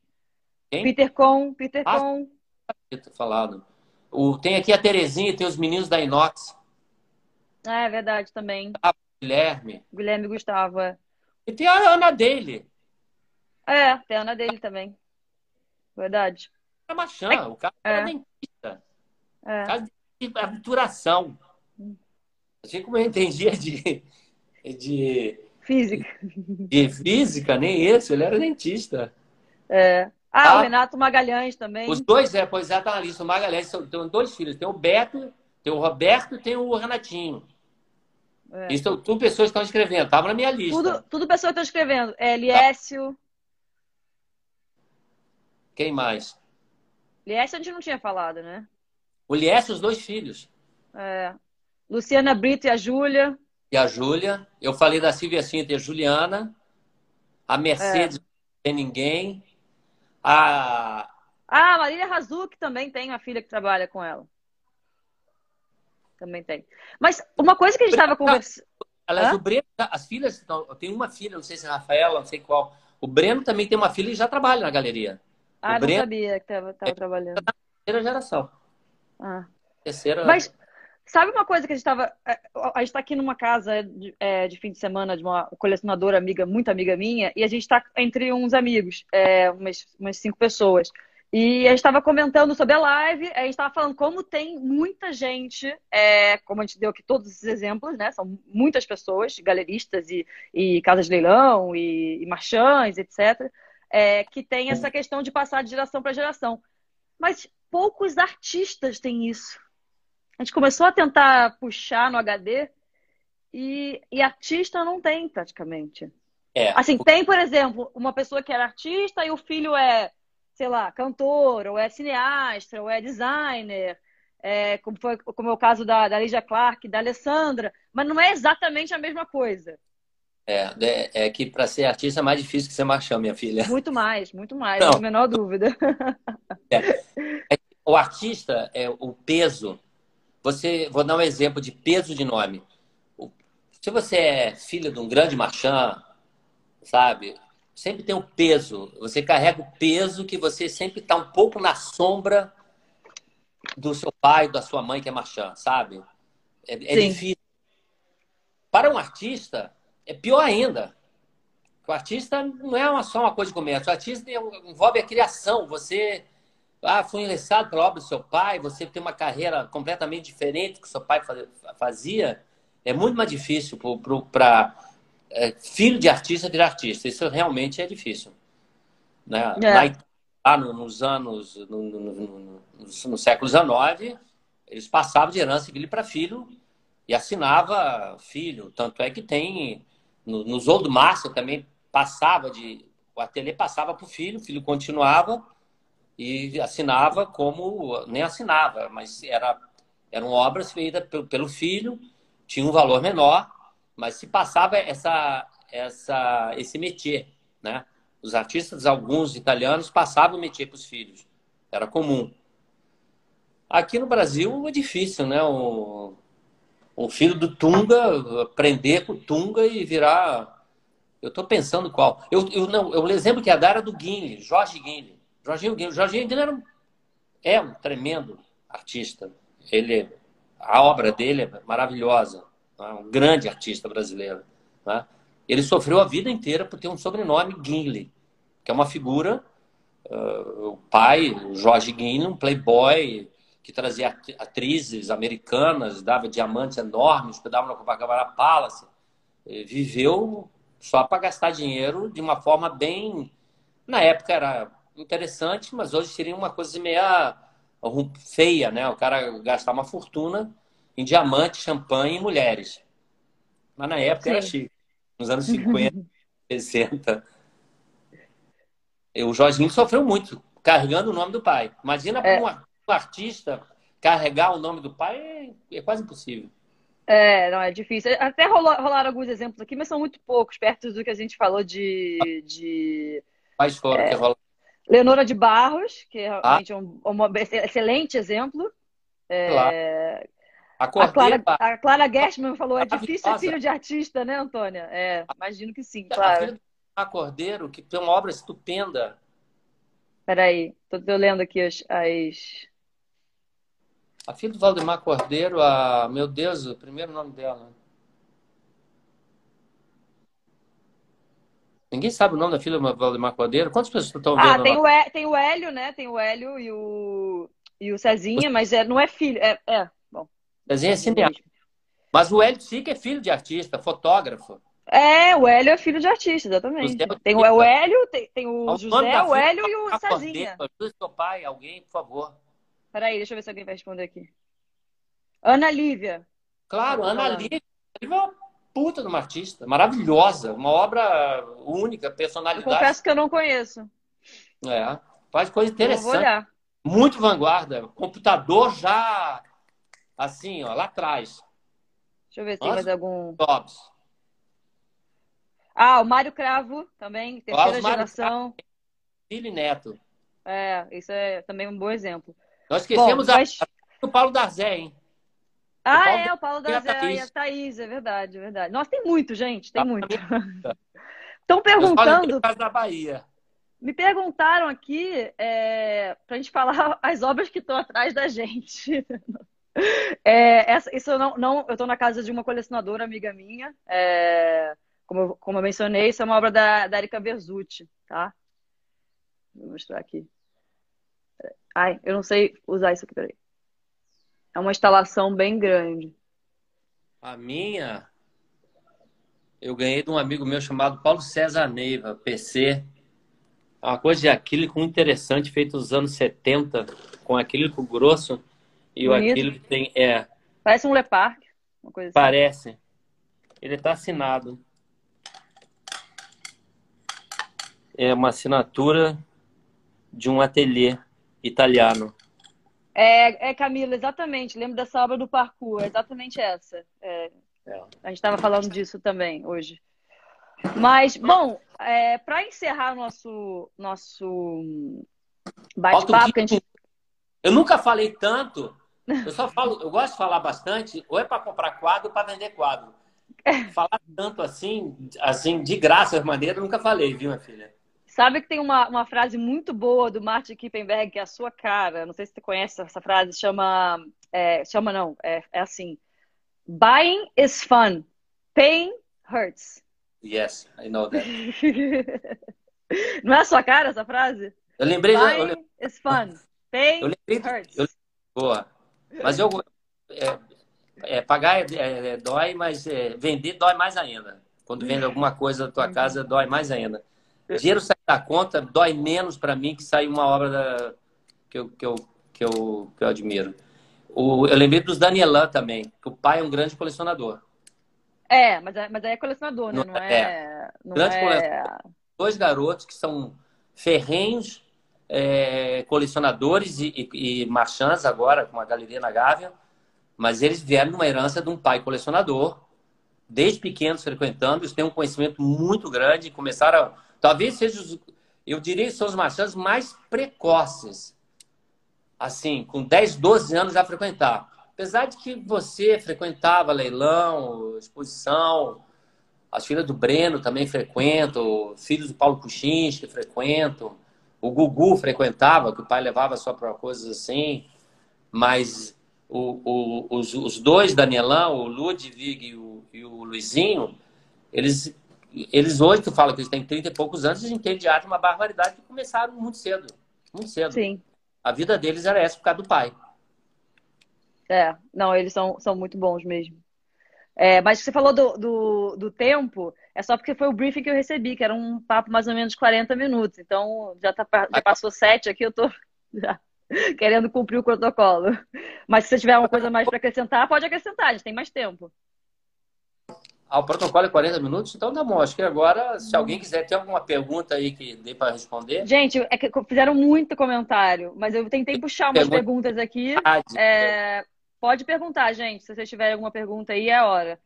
Quem? Peter Con. Peter ah, Falado. O, tem aqui a Terezinha, tem os meninos da Inox. Ah, é verdade também. Ah, Guilherme. Guilherme Gustavo, é. E tem a Ana dele. É, tem a Ana dele também. Verdade. É Machan, é. o cara é, é dentista. É. Caso de aventuração. Assim como eu entendia de, de. Física. De física, nem isso, ele era dentista. É. Ah, ah, o Renato Magalhães também. Os dois, é, pois é, tá na lista. O Magalhães são, tem dois filhos. Tem o Beto, tem o Roberto e tem o Renatinho. É. Isso, tudo pessoas estão escrevendo. Tava na minha lista. Tudo, tudo pessoas estão escrevendo. É, Liécio. Quem mais? Liécio a gente não tinha falado, né? O Liécio, os dois filhos. É. Luciana Brito e a Júlia. E a Júlia. Eu falei da Silvia Cinta e a Juliana. A Mercedes, é. não tem ninguém. A... Ah, a Marília Razuc também tem uma filha que trabalha com ela. Também tem. Mas uma coisa que a gente estava conversando. Aliás, o Breno, as filhas, tem uma filha, não sei se é Rafaela, não sei qual. O Breno também tem uma filha e já trabalha na galeria. Ah, o não sabia que estava é, trabalhando. Tá terceira geração. Ah. Terceira. Mas sabe uma coisa que a gente estava. É, a gente está aqui numa casa de, é, de, fim de semana de uma colecionadora amiga, muito amiga minha, e a gente está entre uns amigos, é, umas, umas cinco pessoas. E a gente estava comentando sobre a live, a gente estava falando como tem muita gente, é, como a gente deu aqui todos esses exemplos, né? São muitas pessoas, galeristas e, e casas de leilão e, e marchands, etc., é, que tem essa questão de passar de geração para geração. Mas poucos artistas têm isso. A gente começou a tentar puxar no HD e, e artista não tem praticamente. É. Assim, tem, por exemplo, uma pessoa que era artista e o filho é sei lá, cantor, ou é cineasta, ou é designer, é, como foi como é o caso da, da Lígia Clark, da Alessandra, mas não é exatamente a mesma coisa. É, é, é que para ser artista é mais difícil que ser marchão, minha filha. Muito mais, muito mais, não. a menor dúvida. É. É, o artista, é o peso. Você, vou dar um exemplo de peso de nome. Se você é filho de um grande marchand, sabe? sempre tem um peso. Você carrega o peso que você sempre está um pouco na sombra do seu pai, da sua mãe que é marchand, sabe? É, é difícil. Para um artista, é pior ainda. O artista não é só uma coisa de comércio. O artista envolve a criação. Você ah, foi engraçado pela obra do seu pai, você tem uma carreira completamente diferente que seu pai fazia. É muito mais difícil para é, filho de artista virar artista. Isso realmente é difícil. Né? É. Lá nos anos, no, no, no, no século XIX, eles passavam de herança filho para filho e assinava filho. Tanto é que tem, no, nos Old Master também passava de. O ateliê passava para o filho, o filho continuava e assinava como. Nem assinava, mas era, eram obras feitas pelo, pelo filho, tinha um valor menor, mas se passava essa, essa, esse métier, né? Os artistas, alguns italianos, passavam o métier para os filhos. Era comum. Aqui no Brasil é difícil, né? O, o filho do Tunga aprender com o Tunga e virar. Eu estou pensando qual. Eu, eu, não, o exemplo que ia dar era do Guinle, Jorge Guinle. Jorginho Guinle. Jorginho um, é um tremendo artista. Ele, a obra dele é maravilhosa. Né? Um grande artista brasileiro. Né? Ele sofreu a vida inteira por ter um sobrenome Guinle, que é uma figura. Uh, o pai, Jorge Guinle, um playboy que trazia atrizes americanas, dava diamantes enormes, hospedava no Copacabana Palace. Viveu só para gastar dinheiro de uma forma bem. Na época era interessante, mas hoje seria uma coisa meia feia, né? O cara gastar uma fortuna em diamante, champanhe e mulheres. Mas na época Sim. era chique. Nos anos 50, 60. *laughs* O Jorginho sofreu muito, carregando o nome do pai. Imagina é. para um artista carregar o nome do pai, é, é quase impossível. É, não, é difícil. Até rolou, rolaram alguns exemplos aqui, mas são muito poucos, perto do que a gente falou de. de Quais foram é, que rolaram? Leonora de Barros, que é ah. realmente ah. um, um excelente exemplo. É, claro. A, a, Clara, a Clara Gershman falou: é difícil ser filho de artista, né, Antônia? É, imagino que sim, claro. A Cordeiro, que tem uma obra estupenda. Peraí, estou lendo aqui as, as. A filha do Valdemar Cordeiro, a. Meu Deus, o primeiro nome dela. Ninguém sabe o nome da filha do Valdemar Cordeiro? Quantas pessoas estão vendo? Ah, tem o, tem o Hélio, né? Tem o Hélio e o, e o Cezinha, mas é, não é filho. É, é bom. Cezinha é cineasta. Mas o Hélio Sica é filho de artista, fotógrafo. É, o Hélio é filho de artista, exatamente. Tem o, Hélio, tem, tem o, José, o Hélio e o Cezinha. Ajuda seu pai, alguém, por favor. Peraí, deixa eu ver se alguém vai responder aqui. Ana Lívia. Claro, Ana Lívia puta de uma artista, maravilhosa, uma obra única, personalidade. Eu confesso que eu não conheço. É, faz coisa interessante. Muito vanguarda. Computador já, assim, ó, lá atrás. Deixa eu ver se tem mais algum. Tops. Ah, o Mário Cravo também, terceira geração. filho e neto. É, isso é também um bom exemplo. Nós esquecemos Bom, mas... a... o Paulo Darzé, hein? Ah, o é, o Paulo da Zé e a Thaís, é verdade, é verdade. Nossa, tem muito, gente, tem muito. Estão *laughs* perguntando. da Bahia. Me perguntaram aqui é, para a gente *laughs* falar as obras que estão atrás da gente. *laughs* É, essa, isso eu não, não eu estou na casa de uma colecionadora amiga minha. É, como, eu, como eu mencionei, isso é uma obra da, da Erika Verzucci, tá? Vou mostrar aqui. Ai, eu não sei usar isso aqui, peraí. É uma instalação bem grande. A minha, eu ganhei de um amigo meu chamado Paulo César Neiva, PC. É uma coisa de acrílico interessante, feito nos anos 70, com acrílico grosso. E Bonito. o acrílico tem. É, Parece um Lepark, uma coisa assim. Parece. Ele está assinado. É uma assinatura de um ateliê italiano. É, é, Camila, exatamente. Lembro dessa obra do parkour, é exatamente essa. É, é. A gente estava falando disso também hoje. Mas, bom, é, para encerrar nosso, nosso bate-papo, gente... Eu nunca falei tanto. Eu só falo, eu gosto de falar bastante, ou é para comprar quadro ou para vender quadro. *laughs* Falar tanto assim, assim, de graça, de maneira, eu nunca falei, viu, minha filha? Sabe que tem uma, uma frase muito boa do Martin Kippenberg, que é a sua cara. Não sei se você conhece essa frase. Chama. É, chama não, é, é assim. Buying is fun. Pain hurts. Yes, I know that. *laughs* Não é a sua cara essa frase? Eu lembrei. Pain eu lembrei, is fun. Pain eu lembrei hurts. eu, boa. Mas eu. É, é, pagar é, é, dói, mas é, vender dói mais ainda. Quando vende *laughs* alguma coisa da tua casa, dói mais ainda. Dinheiro sair da conta dói menos para mim que sair uma obra da, que, eu, que, eu, que, eu, que eu admiro. O, eu lembrei dos Danielan também, que o pai é um grande colecionador. É, mas é, mas é colecionador, né? Não Não é. Não Grande é... colecionador. Dois garotos que são ferrenhos é, colecionadores e, e, e marchands agora, com uma galeria na Gávea, mas eles vieram de uma herança de um pai colecionador, desde pequenos frequentando, eles têm um conhecimento muito grande, começaram, talvez sejam, eu diria, são os marchands mais precoces, assim, com 10, 12 anos já frequentar. Apesar de que você frequentava leilão, exposição, as filhas do Breno também frequentam, filhos do Paulo Cuxins frequentam, o Gugu frequentava, que o pai levava só para coisas assim, mas o, o, os, os, dois, Danielão, o Ludwig e o, e o Luizinho, eles, eles hoje, tu fala que eles têm 30 e poucos anos, eles entendem de arte uma barbaridade que começaram muito cedo. Muito cedo. Sim. A vida deles era essa por causa do pai. É, não, eles são, são muito bons mesmo. É, mas você falou do, do, do, tempo, é só porque foi o briefing que eu recebi, que era um papo mais ou menos de 40 minutos. Então, já, tá, já passou sete aqui, eu tô *laughs* já querendo cumprir o protocolo. Mas se você tiver uma coisa mais para acrescentar, pode acrescentar, a gente tem mais tempo. Ah, o protocolo é 40 minutos? Então tá bom. Acho que agora, se alguém quiser ter alguma pergunta aí que dê para responder. Gente, é fizeram muito comentário, mas eu tentei puxar umas Pergunta... perguntas aqui. É... Pode perguntar, gente. Se vocês tiverem alguma pergunta aí, é a hora.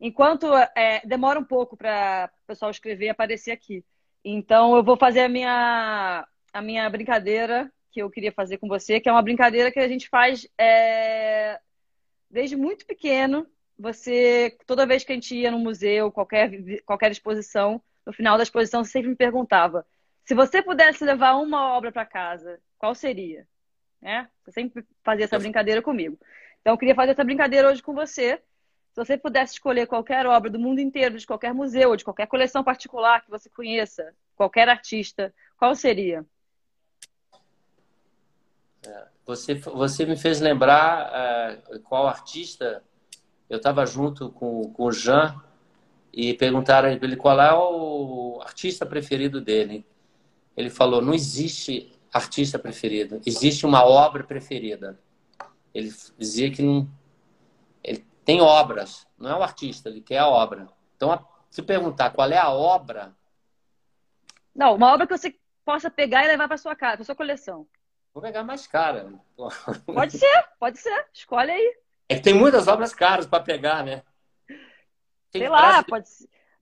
Enquanto é, demora um pouco para o pessoal escrever e aparecer aqui. Então, eu vou fazer a minha, a minha brincadeira que eu queria fazer com você, que é uma brincadeira que a gente faz é, desde muito pequeno. Você, toda vez que a gente ia no museu, qualquer, qualquer exposição, no final da exposição, você sempre me perguntava: se você pudesse levar uma obra para casa, qual seria? Né? Você sempre fazia essa brincadeira comigo. Então, eu queria fazer essa brincadeira hoje com você. Se você pudesse escolher qualquer obra do mundo inteiro, de qualquer museu, de qualquer coleção particular que você conheça, qualquer artista, qual seria? É, você, você me fez lembrar uh, qual artista. Eu estava junto com, com o Jean e perguntaram para ele qual é o artista preferido dele. Ele falou: não existe artista preferido, existe uma obra preferida. Ele dizia que não, ele tem obras, não é o artista, ele quer a obra. Então, se perguntar qual é a obra. Não, uma obra que você possa pegar e levar para sua casa, para sua coleção. Vou pegar mais cara. Pode ser, pode ser. Escolhe aí. É que tem muitas obras caras para pegar, né? Tem Sei lá, pode,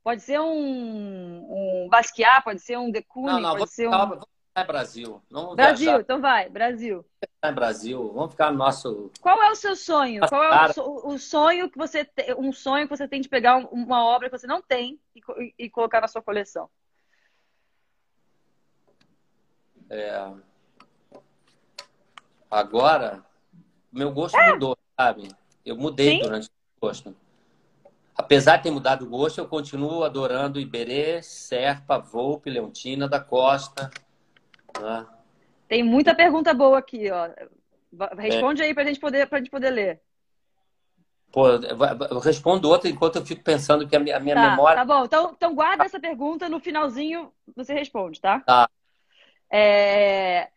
pode ser um, um Basquiat, pode ser um De Kooning, não, não, pode ser um é Brasil. Não Brasil, viajar. então vai, Brasil. É Brasil, vamos ficar no nosso. Qual é o seu sonho? Qual é o, o sonho que você tem, um sonho que você tem de pegar uma obra que você não tem e, e colocar na sua coleção? É... Agora, meu gosto é. mudou, sabe? Eu mudei Sim? durante o gosto. Apesar de ter mudado o gosto, eu continuo adorando Iberê, Serpa, Volpe, Leontina da Costa. Né? Tem muita pergunta boa aqui, ó. Responde é. aí para gente poder, a gente poder ler. Pô, eu respondo outra enquanto eu fico pensando que a minha, a minha tá, memória. Tá bom, então, então guarda essa pergunta, no finalzinho você responde, tá? Tá. É...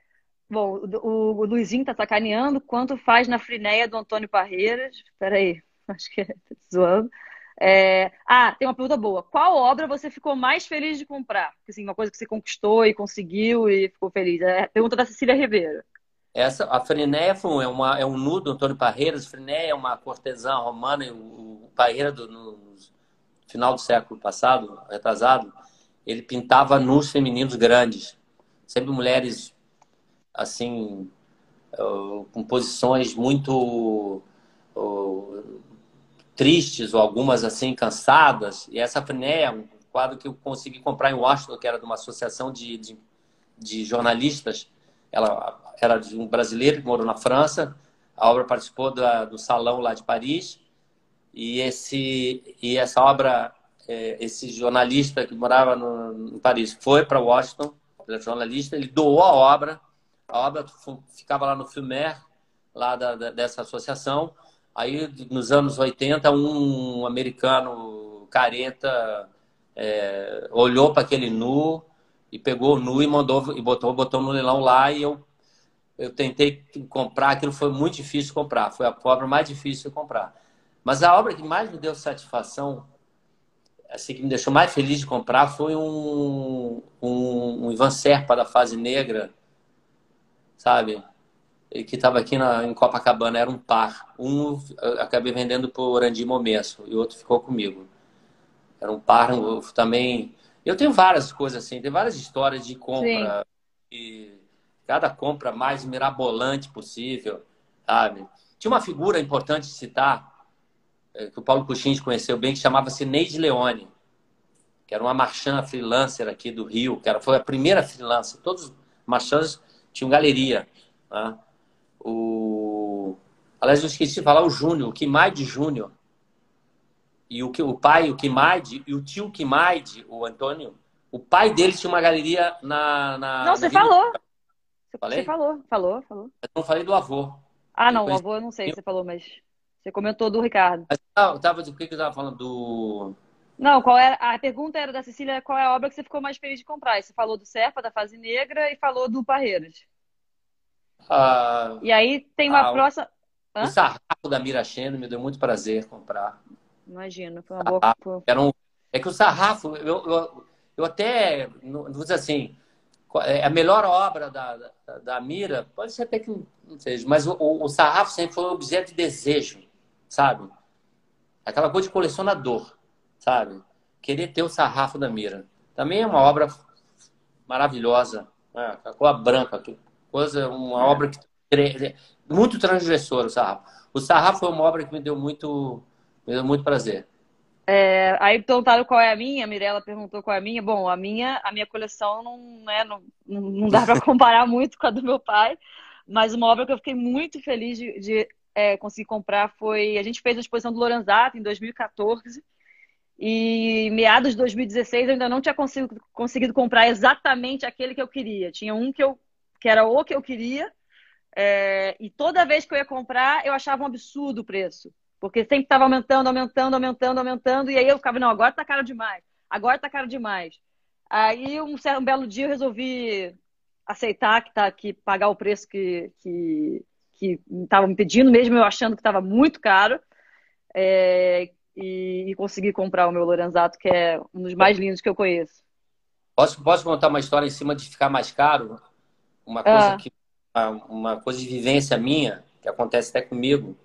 Bom, o, o Luizinho tá sacaneando. Quanto faz na Frinéia do Antônio Parreiras? Espera aí, *laughs* acho que é zoando. É... Ah, tem uma pergunta boa. Qual obra você ficou mais feliz de comprar? Assim, uma coisa que você conquistou e conseguiu e ficou feliz. É pergunta da Cecília Ribeiro. Essa, a Frinéia é, uma, é um nudo do Antônio Parreiras. Frinéia é uma cortesã romana. E o, o Parreira, do, no final do século passado, retrasado, ele pintava nus femininos grandes. Sempre mulheres, assim, com posições muito... Tristes ou algumas assim cansadas. E essa Friné um quadro que eu consegui comprar em Washington, que era de uma associação de, de, de jornalistas. Ela era de um brasileiro que morou na França. A obra participou da, do salão lá de Paris. E, esse, e essa obra, é, esse jornalista que morava no, em Paris foi para Washington, ele é jornalista, ele doou a obra, a obra ficava lá no Filmer, lá da, da, dessa associação. Aí, nos anos 80, um americano careta é, olhou para aquele nu e pegou o nu e mandou e botou, botou no leilão lá e eu eu tentei comprar, aquilo foi muito difícil comprar, foi a obra mais difícil de comprar. Mas a obra que mais me deu satisfação, assim, que me deixou mais feliz de comprar, foi um, um, um Ivan Serpa da fase negra, sabe? E que estava aqui na, em Copacabana, era um par. Um acabei vendendo por Orandi Momesso e o outro ficou comigo. Era um par um, também. Eu tenho várias coisas assim, tem várias histórias de compra. E cada compra mais mirabolante possível, sabe? Tinha uma figura importante de citar, é, que o Paulo Cuxins conheceu bem, que chamava-se Neide Leone, que era uma marchand freelancer aqui do Rio, que era, foi a primeira freelancer. Todos os marchands tinham galeria. Né? O... Aliás, eu esqueci de falar o Júnior, o Kimaide Júnior. E o, o pai, o Kimaide, e o tio Kimaide, o Antônio, o pai dele tinha uma galeria na. na Não, você falou. Falei? Você falou, falou, falou. Eu não falei do avô. Ah, não, o avô eu não sei se você falou, mas você comentou do Ricardo. Mas, não, tava, do que eu estava falando? Do. Não, qual era, a pergunta era da Cecília, qual é a obra que você ficou mais feliz de comprar? você falou do Serpa, da Fase Negra, e falou do Parreiras. Ah, e aí tem uma ah, próxima... Hã? O sarrafo da Miracheno me deu muito prazer comprar. Imagino, foi uma boa... Era um... É que o sarrafo, eu, eu, eu até, não vou dizer assim, é a melhor obra da, da, da, Mira, pode ser até que não seja, mas o, o, o, sarrafo sempre foi um objeto de desejo, sabe? Aquela coisa de colecionador, sabe? Querer ter o sarrafo da Mira. Também é uma obra maravilhosa, né? a cor branca, coisa, uma obra que muito transgressora o sarrafo. O sarrafo foi uma obra que me deu muito, me deu muito prazer. É, aí perguntaram qual é a minha, a Mirella perguntou qual é a minha. Bom, a minha, a minha coleção não, né, não, não dá para *laughs* comparar muito com a do meu pai, mas uma obra que eu fiquei muito feliz de, de é, conseguir comprar foi. A gente fez a exposição do Lorenzato em 2014. E meados de 2016 eu ainda não tinha conseguido, conseguido comprar exatamente aquele que eu queria. Tinha um que, eu, que era o que eu queria, é, e toda vez que eu ia comprar, eu achava um absurdo o preço. Porque sempre estava aumentando, aumentando, aumentando, aumentando. E aí eu ficava, não, agora tá caro demais. Agora tá caro demais. Aí um, um belo dia eu resolvi aceitar que tá que pagar o preço que que que estavam me pedindo, mesmo eu achando que estava muito caro. É, e, e consegui comprar o meu Lorenzato, que é um dos mais lindos que eu conheço. Posso, posso contar uma história em cima de ficar mais caro? Uma coisa ah. que uma coisa de vivência minha, que acontece até comigo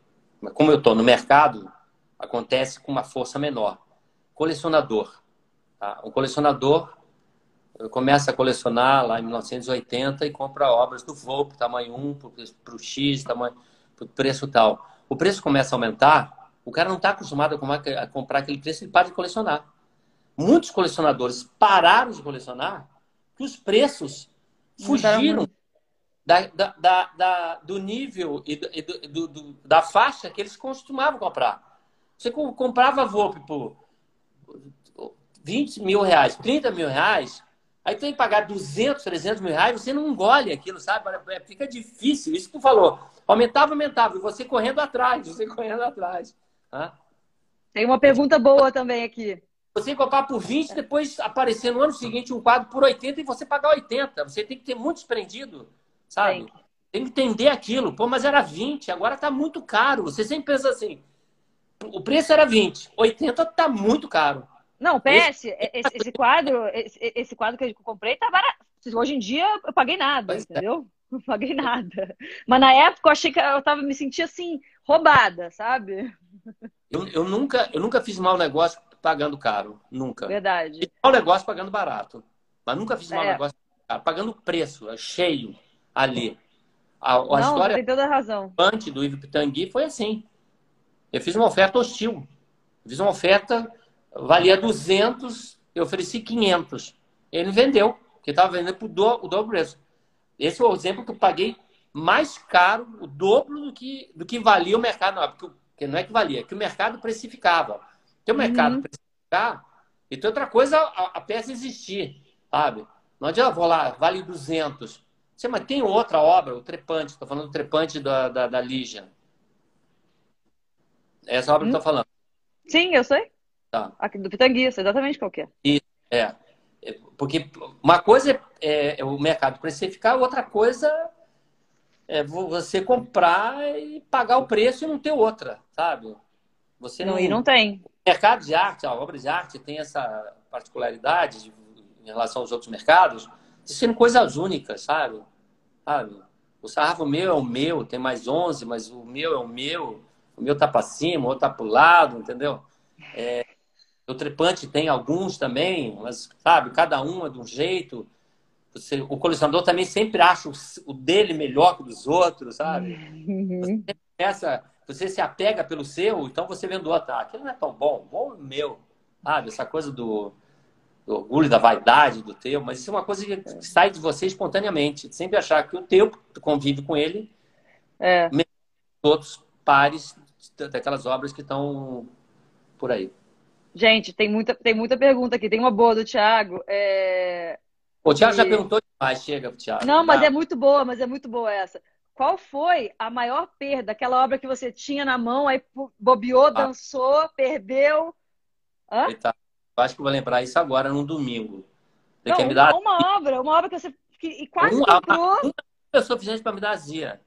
como eu estou no mercado, acontece com uma força menor. Colecionador. Tá? Um colecionador começa a colecionar lá em 1980 e compra obras do Volpe, tamanho 1, para o X, tamanho, para o preço tal. O preço começa a aumentar, o cara não está acostumado a comprar aquele preço, ele para de colecionar. Muitos colecionadores pararam de colecionar que os preços fugiram da, da, da, do nível e, do, do, do, da faixa que eles costumavam comprar. Você comprava Volpe por 20 mil reais, 30 mil reais, aí tem que pagar 200, 300 mil reais, você não engole aquilo, sabe? É, fica difícil. Isso que tu falou. Aumentava, aumentava. E você correndo atrás, você *laughs* correndo atrás. Tem uma pergunta boa também aqui. Você comprar por 20, depois aparecer no ano seguinte um quadro por 80 e você pagar 80. Você tem que ter muito desprendido sabe? Tem. Tem que entender aquilo. Pô, mas era 20, agora tá muito caro. Você sempre pensa assim, o preço era 20, 80 tá muito caro. Não, PS, esse, esse quadro, esse, esse, quadro que eu comprei tá barato. Hoje em dia eu paguei nada, pois é. entendeu? É. Não paguei nada. Mas na época eu achei que eu tava me sentia assim, roubada, sabe? Eu, eu, nunca, eu nunca fiz mau negócio pagando caro. Nunca. Verdade. Fiz mau negócio pagando barato. Mas nunca fiz é. mau negócio pagando preço, é cheio ali. A, a Não, história tem toda a razão. antes do Ivo Pitangui foi assim. Eu fiz uma oferta hostil. Eu fiz uma oferta, valia 200, eu ofereci 500. Ele vendeu, porque estava vendendo por do, o dobro preço. Esse é o exemplo que eu paguei mais caro, o dobro do que, do que valia o mercado. Não, porque que não é que valia, é que o mercado precificava. Tem o mercado uhum. precificar e tem outra coisa a, a, peça existir, sabe? Não adianta, vou lá, vale 200. Você, mas tem outra obra, o Trepante, estou falando do Trepante da, da, da Lígia. Essa obra hum. que eu estou falando. Sim, eu sei. Tá. Aqui do Pitanguiça, exatamente qual que é. é. é. Porque uma coisa é, é o mercado precificar, outra coisa é você comprar e pagar o preço e não ter outra, sabe? Você não, não, e não tem. O mercado de arte, a obra de arte tem essa particularidade de, em relação aos outros mercados, de serem coisas únicas, sabe? sabe? O sarrafo meu é o meu, tem mais 11, mas o meu é o meu. O meu tá para cima, o outro tá para o lado, entendeu? É, o trepante tem alguns também, mas, sabe, cada um é de um jeito. Você, o colecionador também sempre acha o, o dele melhor que o dos outros, sabe? Uhum. Você, essa, você se apega pelo seu, então você vendo outro, ah, aquele não é tão bom, bom é meu. Sabe? Essa coisa do, do orgulho, da vaidade do teu, mas isso é uma coisa que sai de você espontaneamente. Sempre achar que o teu convive com ele, é. outros pares daquelas obras que estão por aí. Gente, tem muita, tem muita pergunta aqui. Tem uma boa do Thiago. É... O Thiago e... já perguntou demais, chega, Thiago. Não, mas tá. é muito boa, mas é muito boa essa. Qual foi a maior perda? Aquela obra que você tinha na mão, aí bobeou, ah. dançou, perdeu. Hã? Eita, acho que vou lembrar isso agora, num domingo. Tem Não, que me dar... uma obra, uma obra que você que, e quase uma, comprou. Uma pessoa suficiente para me dar azia.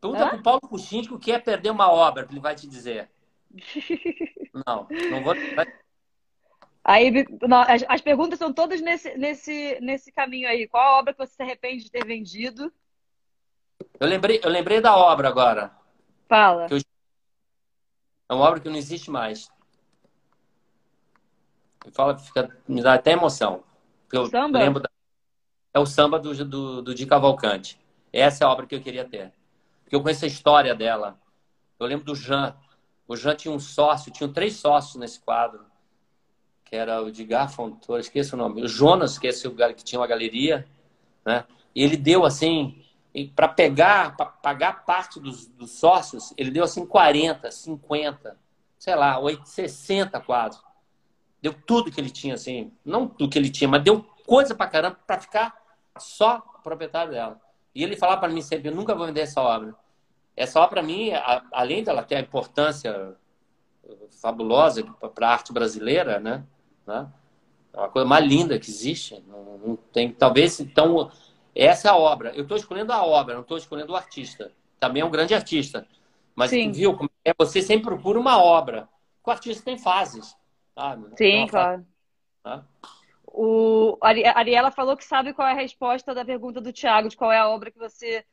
Pergunta para o Paulo Cuxinski o que é perder uma obra, ele vai te dizer. *laughs* Não, não vou. Aí, as, as, perguntas são todas nesse, nesse, nesse caminho aí. Qual a obra que você se arrepende de ter vendido? Eu lembrei, eu lembrei da obra agora. Fala. Eu... É uma obra que não existe mais. Fala, fica, me dá até emoção. Eu samba? lembro da... É o samba do, do, do Di Cavalcante. Essa é a obra que eu queria ter. Porque eu conheço a história dela. Eu lembro do Jean. O Jean tinha um sócio, tinha três sócios nesse quadro, que era o Edgar Fontoura, esqueci o nome, o Jonas, que, é esse, que tinha uma galeria, né? E ele deu assim, para pegar, para pagar parte dos, dos, sócios, ele deu assim 40, 50, sei lá, 8, 60 quadros. Deu tudo que ele tinha, assim, não tudo que ele tinha, mas deu coisa para caramba para ficar só proprietário dela. E ele falava para mim sempre: eu nunca vou vender essa obra essa obra, para mim, além dela ter a importância fabulosa para a arte brasileira, né? Né? É uma coisa mais linda que existe. Não, não tem, talvez, então, essa é a obra. Eu estou escolhendo a obra, não estou escolhendo o artista. Também é um grande artista. Mas, Sim. viu, como é? você sempre procura uma obra. O artista tem fases. Sabe? Sim, claro. Fase, né? O, a Ariela falou que sabe qual é a resposta da pergunta do Tiago, de qual é a obra que você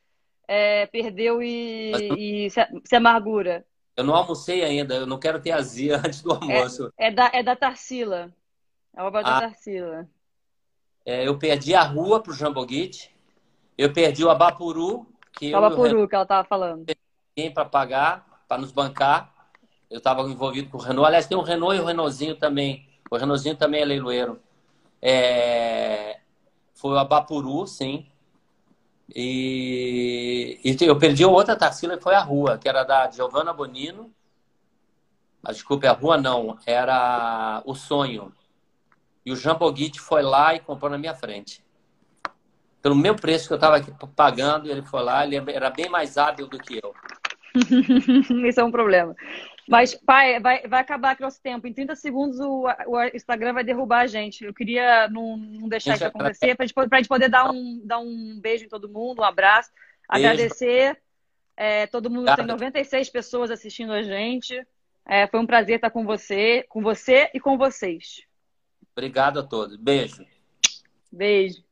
é, perdeu e, e se, se, amargura? Eu não almocei ainda, eu não quero ter azia *laughs* antes do almoço. É, é da, é da Tarsila. É a obra ah, da Tarsila. É, eu perdi a rua pro Jamboguite. Eu perdi o Abapuru. Que o Abapuru eu, que ela estava falando. Ninguém para pagar, para nos bancar. Eu estava envolvido com o Renault. Aliás, tem o Renault e o Renaultzinho também. O Renaultzinho também é leiloeiro. É... Foi o Abapuru, sim. E, e eu perdi outra Tarsila que foi a rua, que era da Giovanna Bonino. Mas, desculpe, a rua não, era o sonho. E o Jean foi lá e comprou na minha frente. Pelo meu preço que eu estava pagando, ele foi lá, ele era bem mais hábil do que eu. *laughs* Isso é um problema. Mas, pai, vai, vai acabar aqui nosso tempo. Em 30 segundos o, o Instagram vai derrubar a gente. Eu queria não, não deixar isso acontecer, para a gente poder dar um, dar um beijo em todo mundo, um abraço. Beijo. Agradecer. É, todo mundo Obrigado. tem 96 pessoas assistindo a gente. É, foi um prazer estar com você, com você e com vocês. Obrigado a todos. Beijo. Beijo.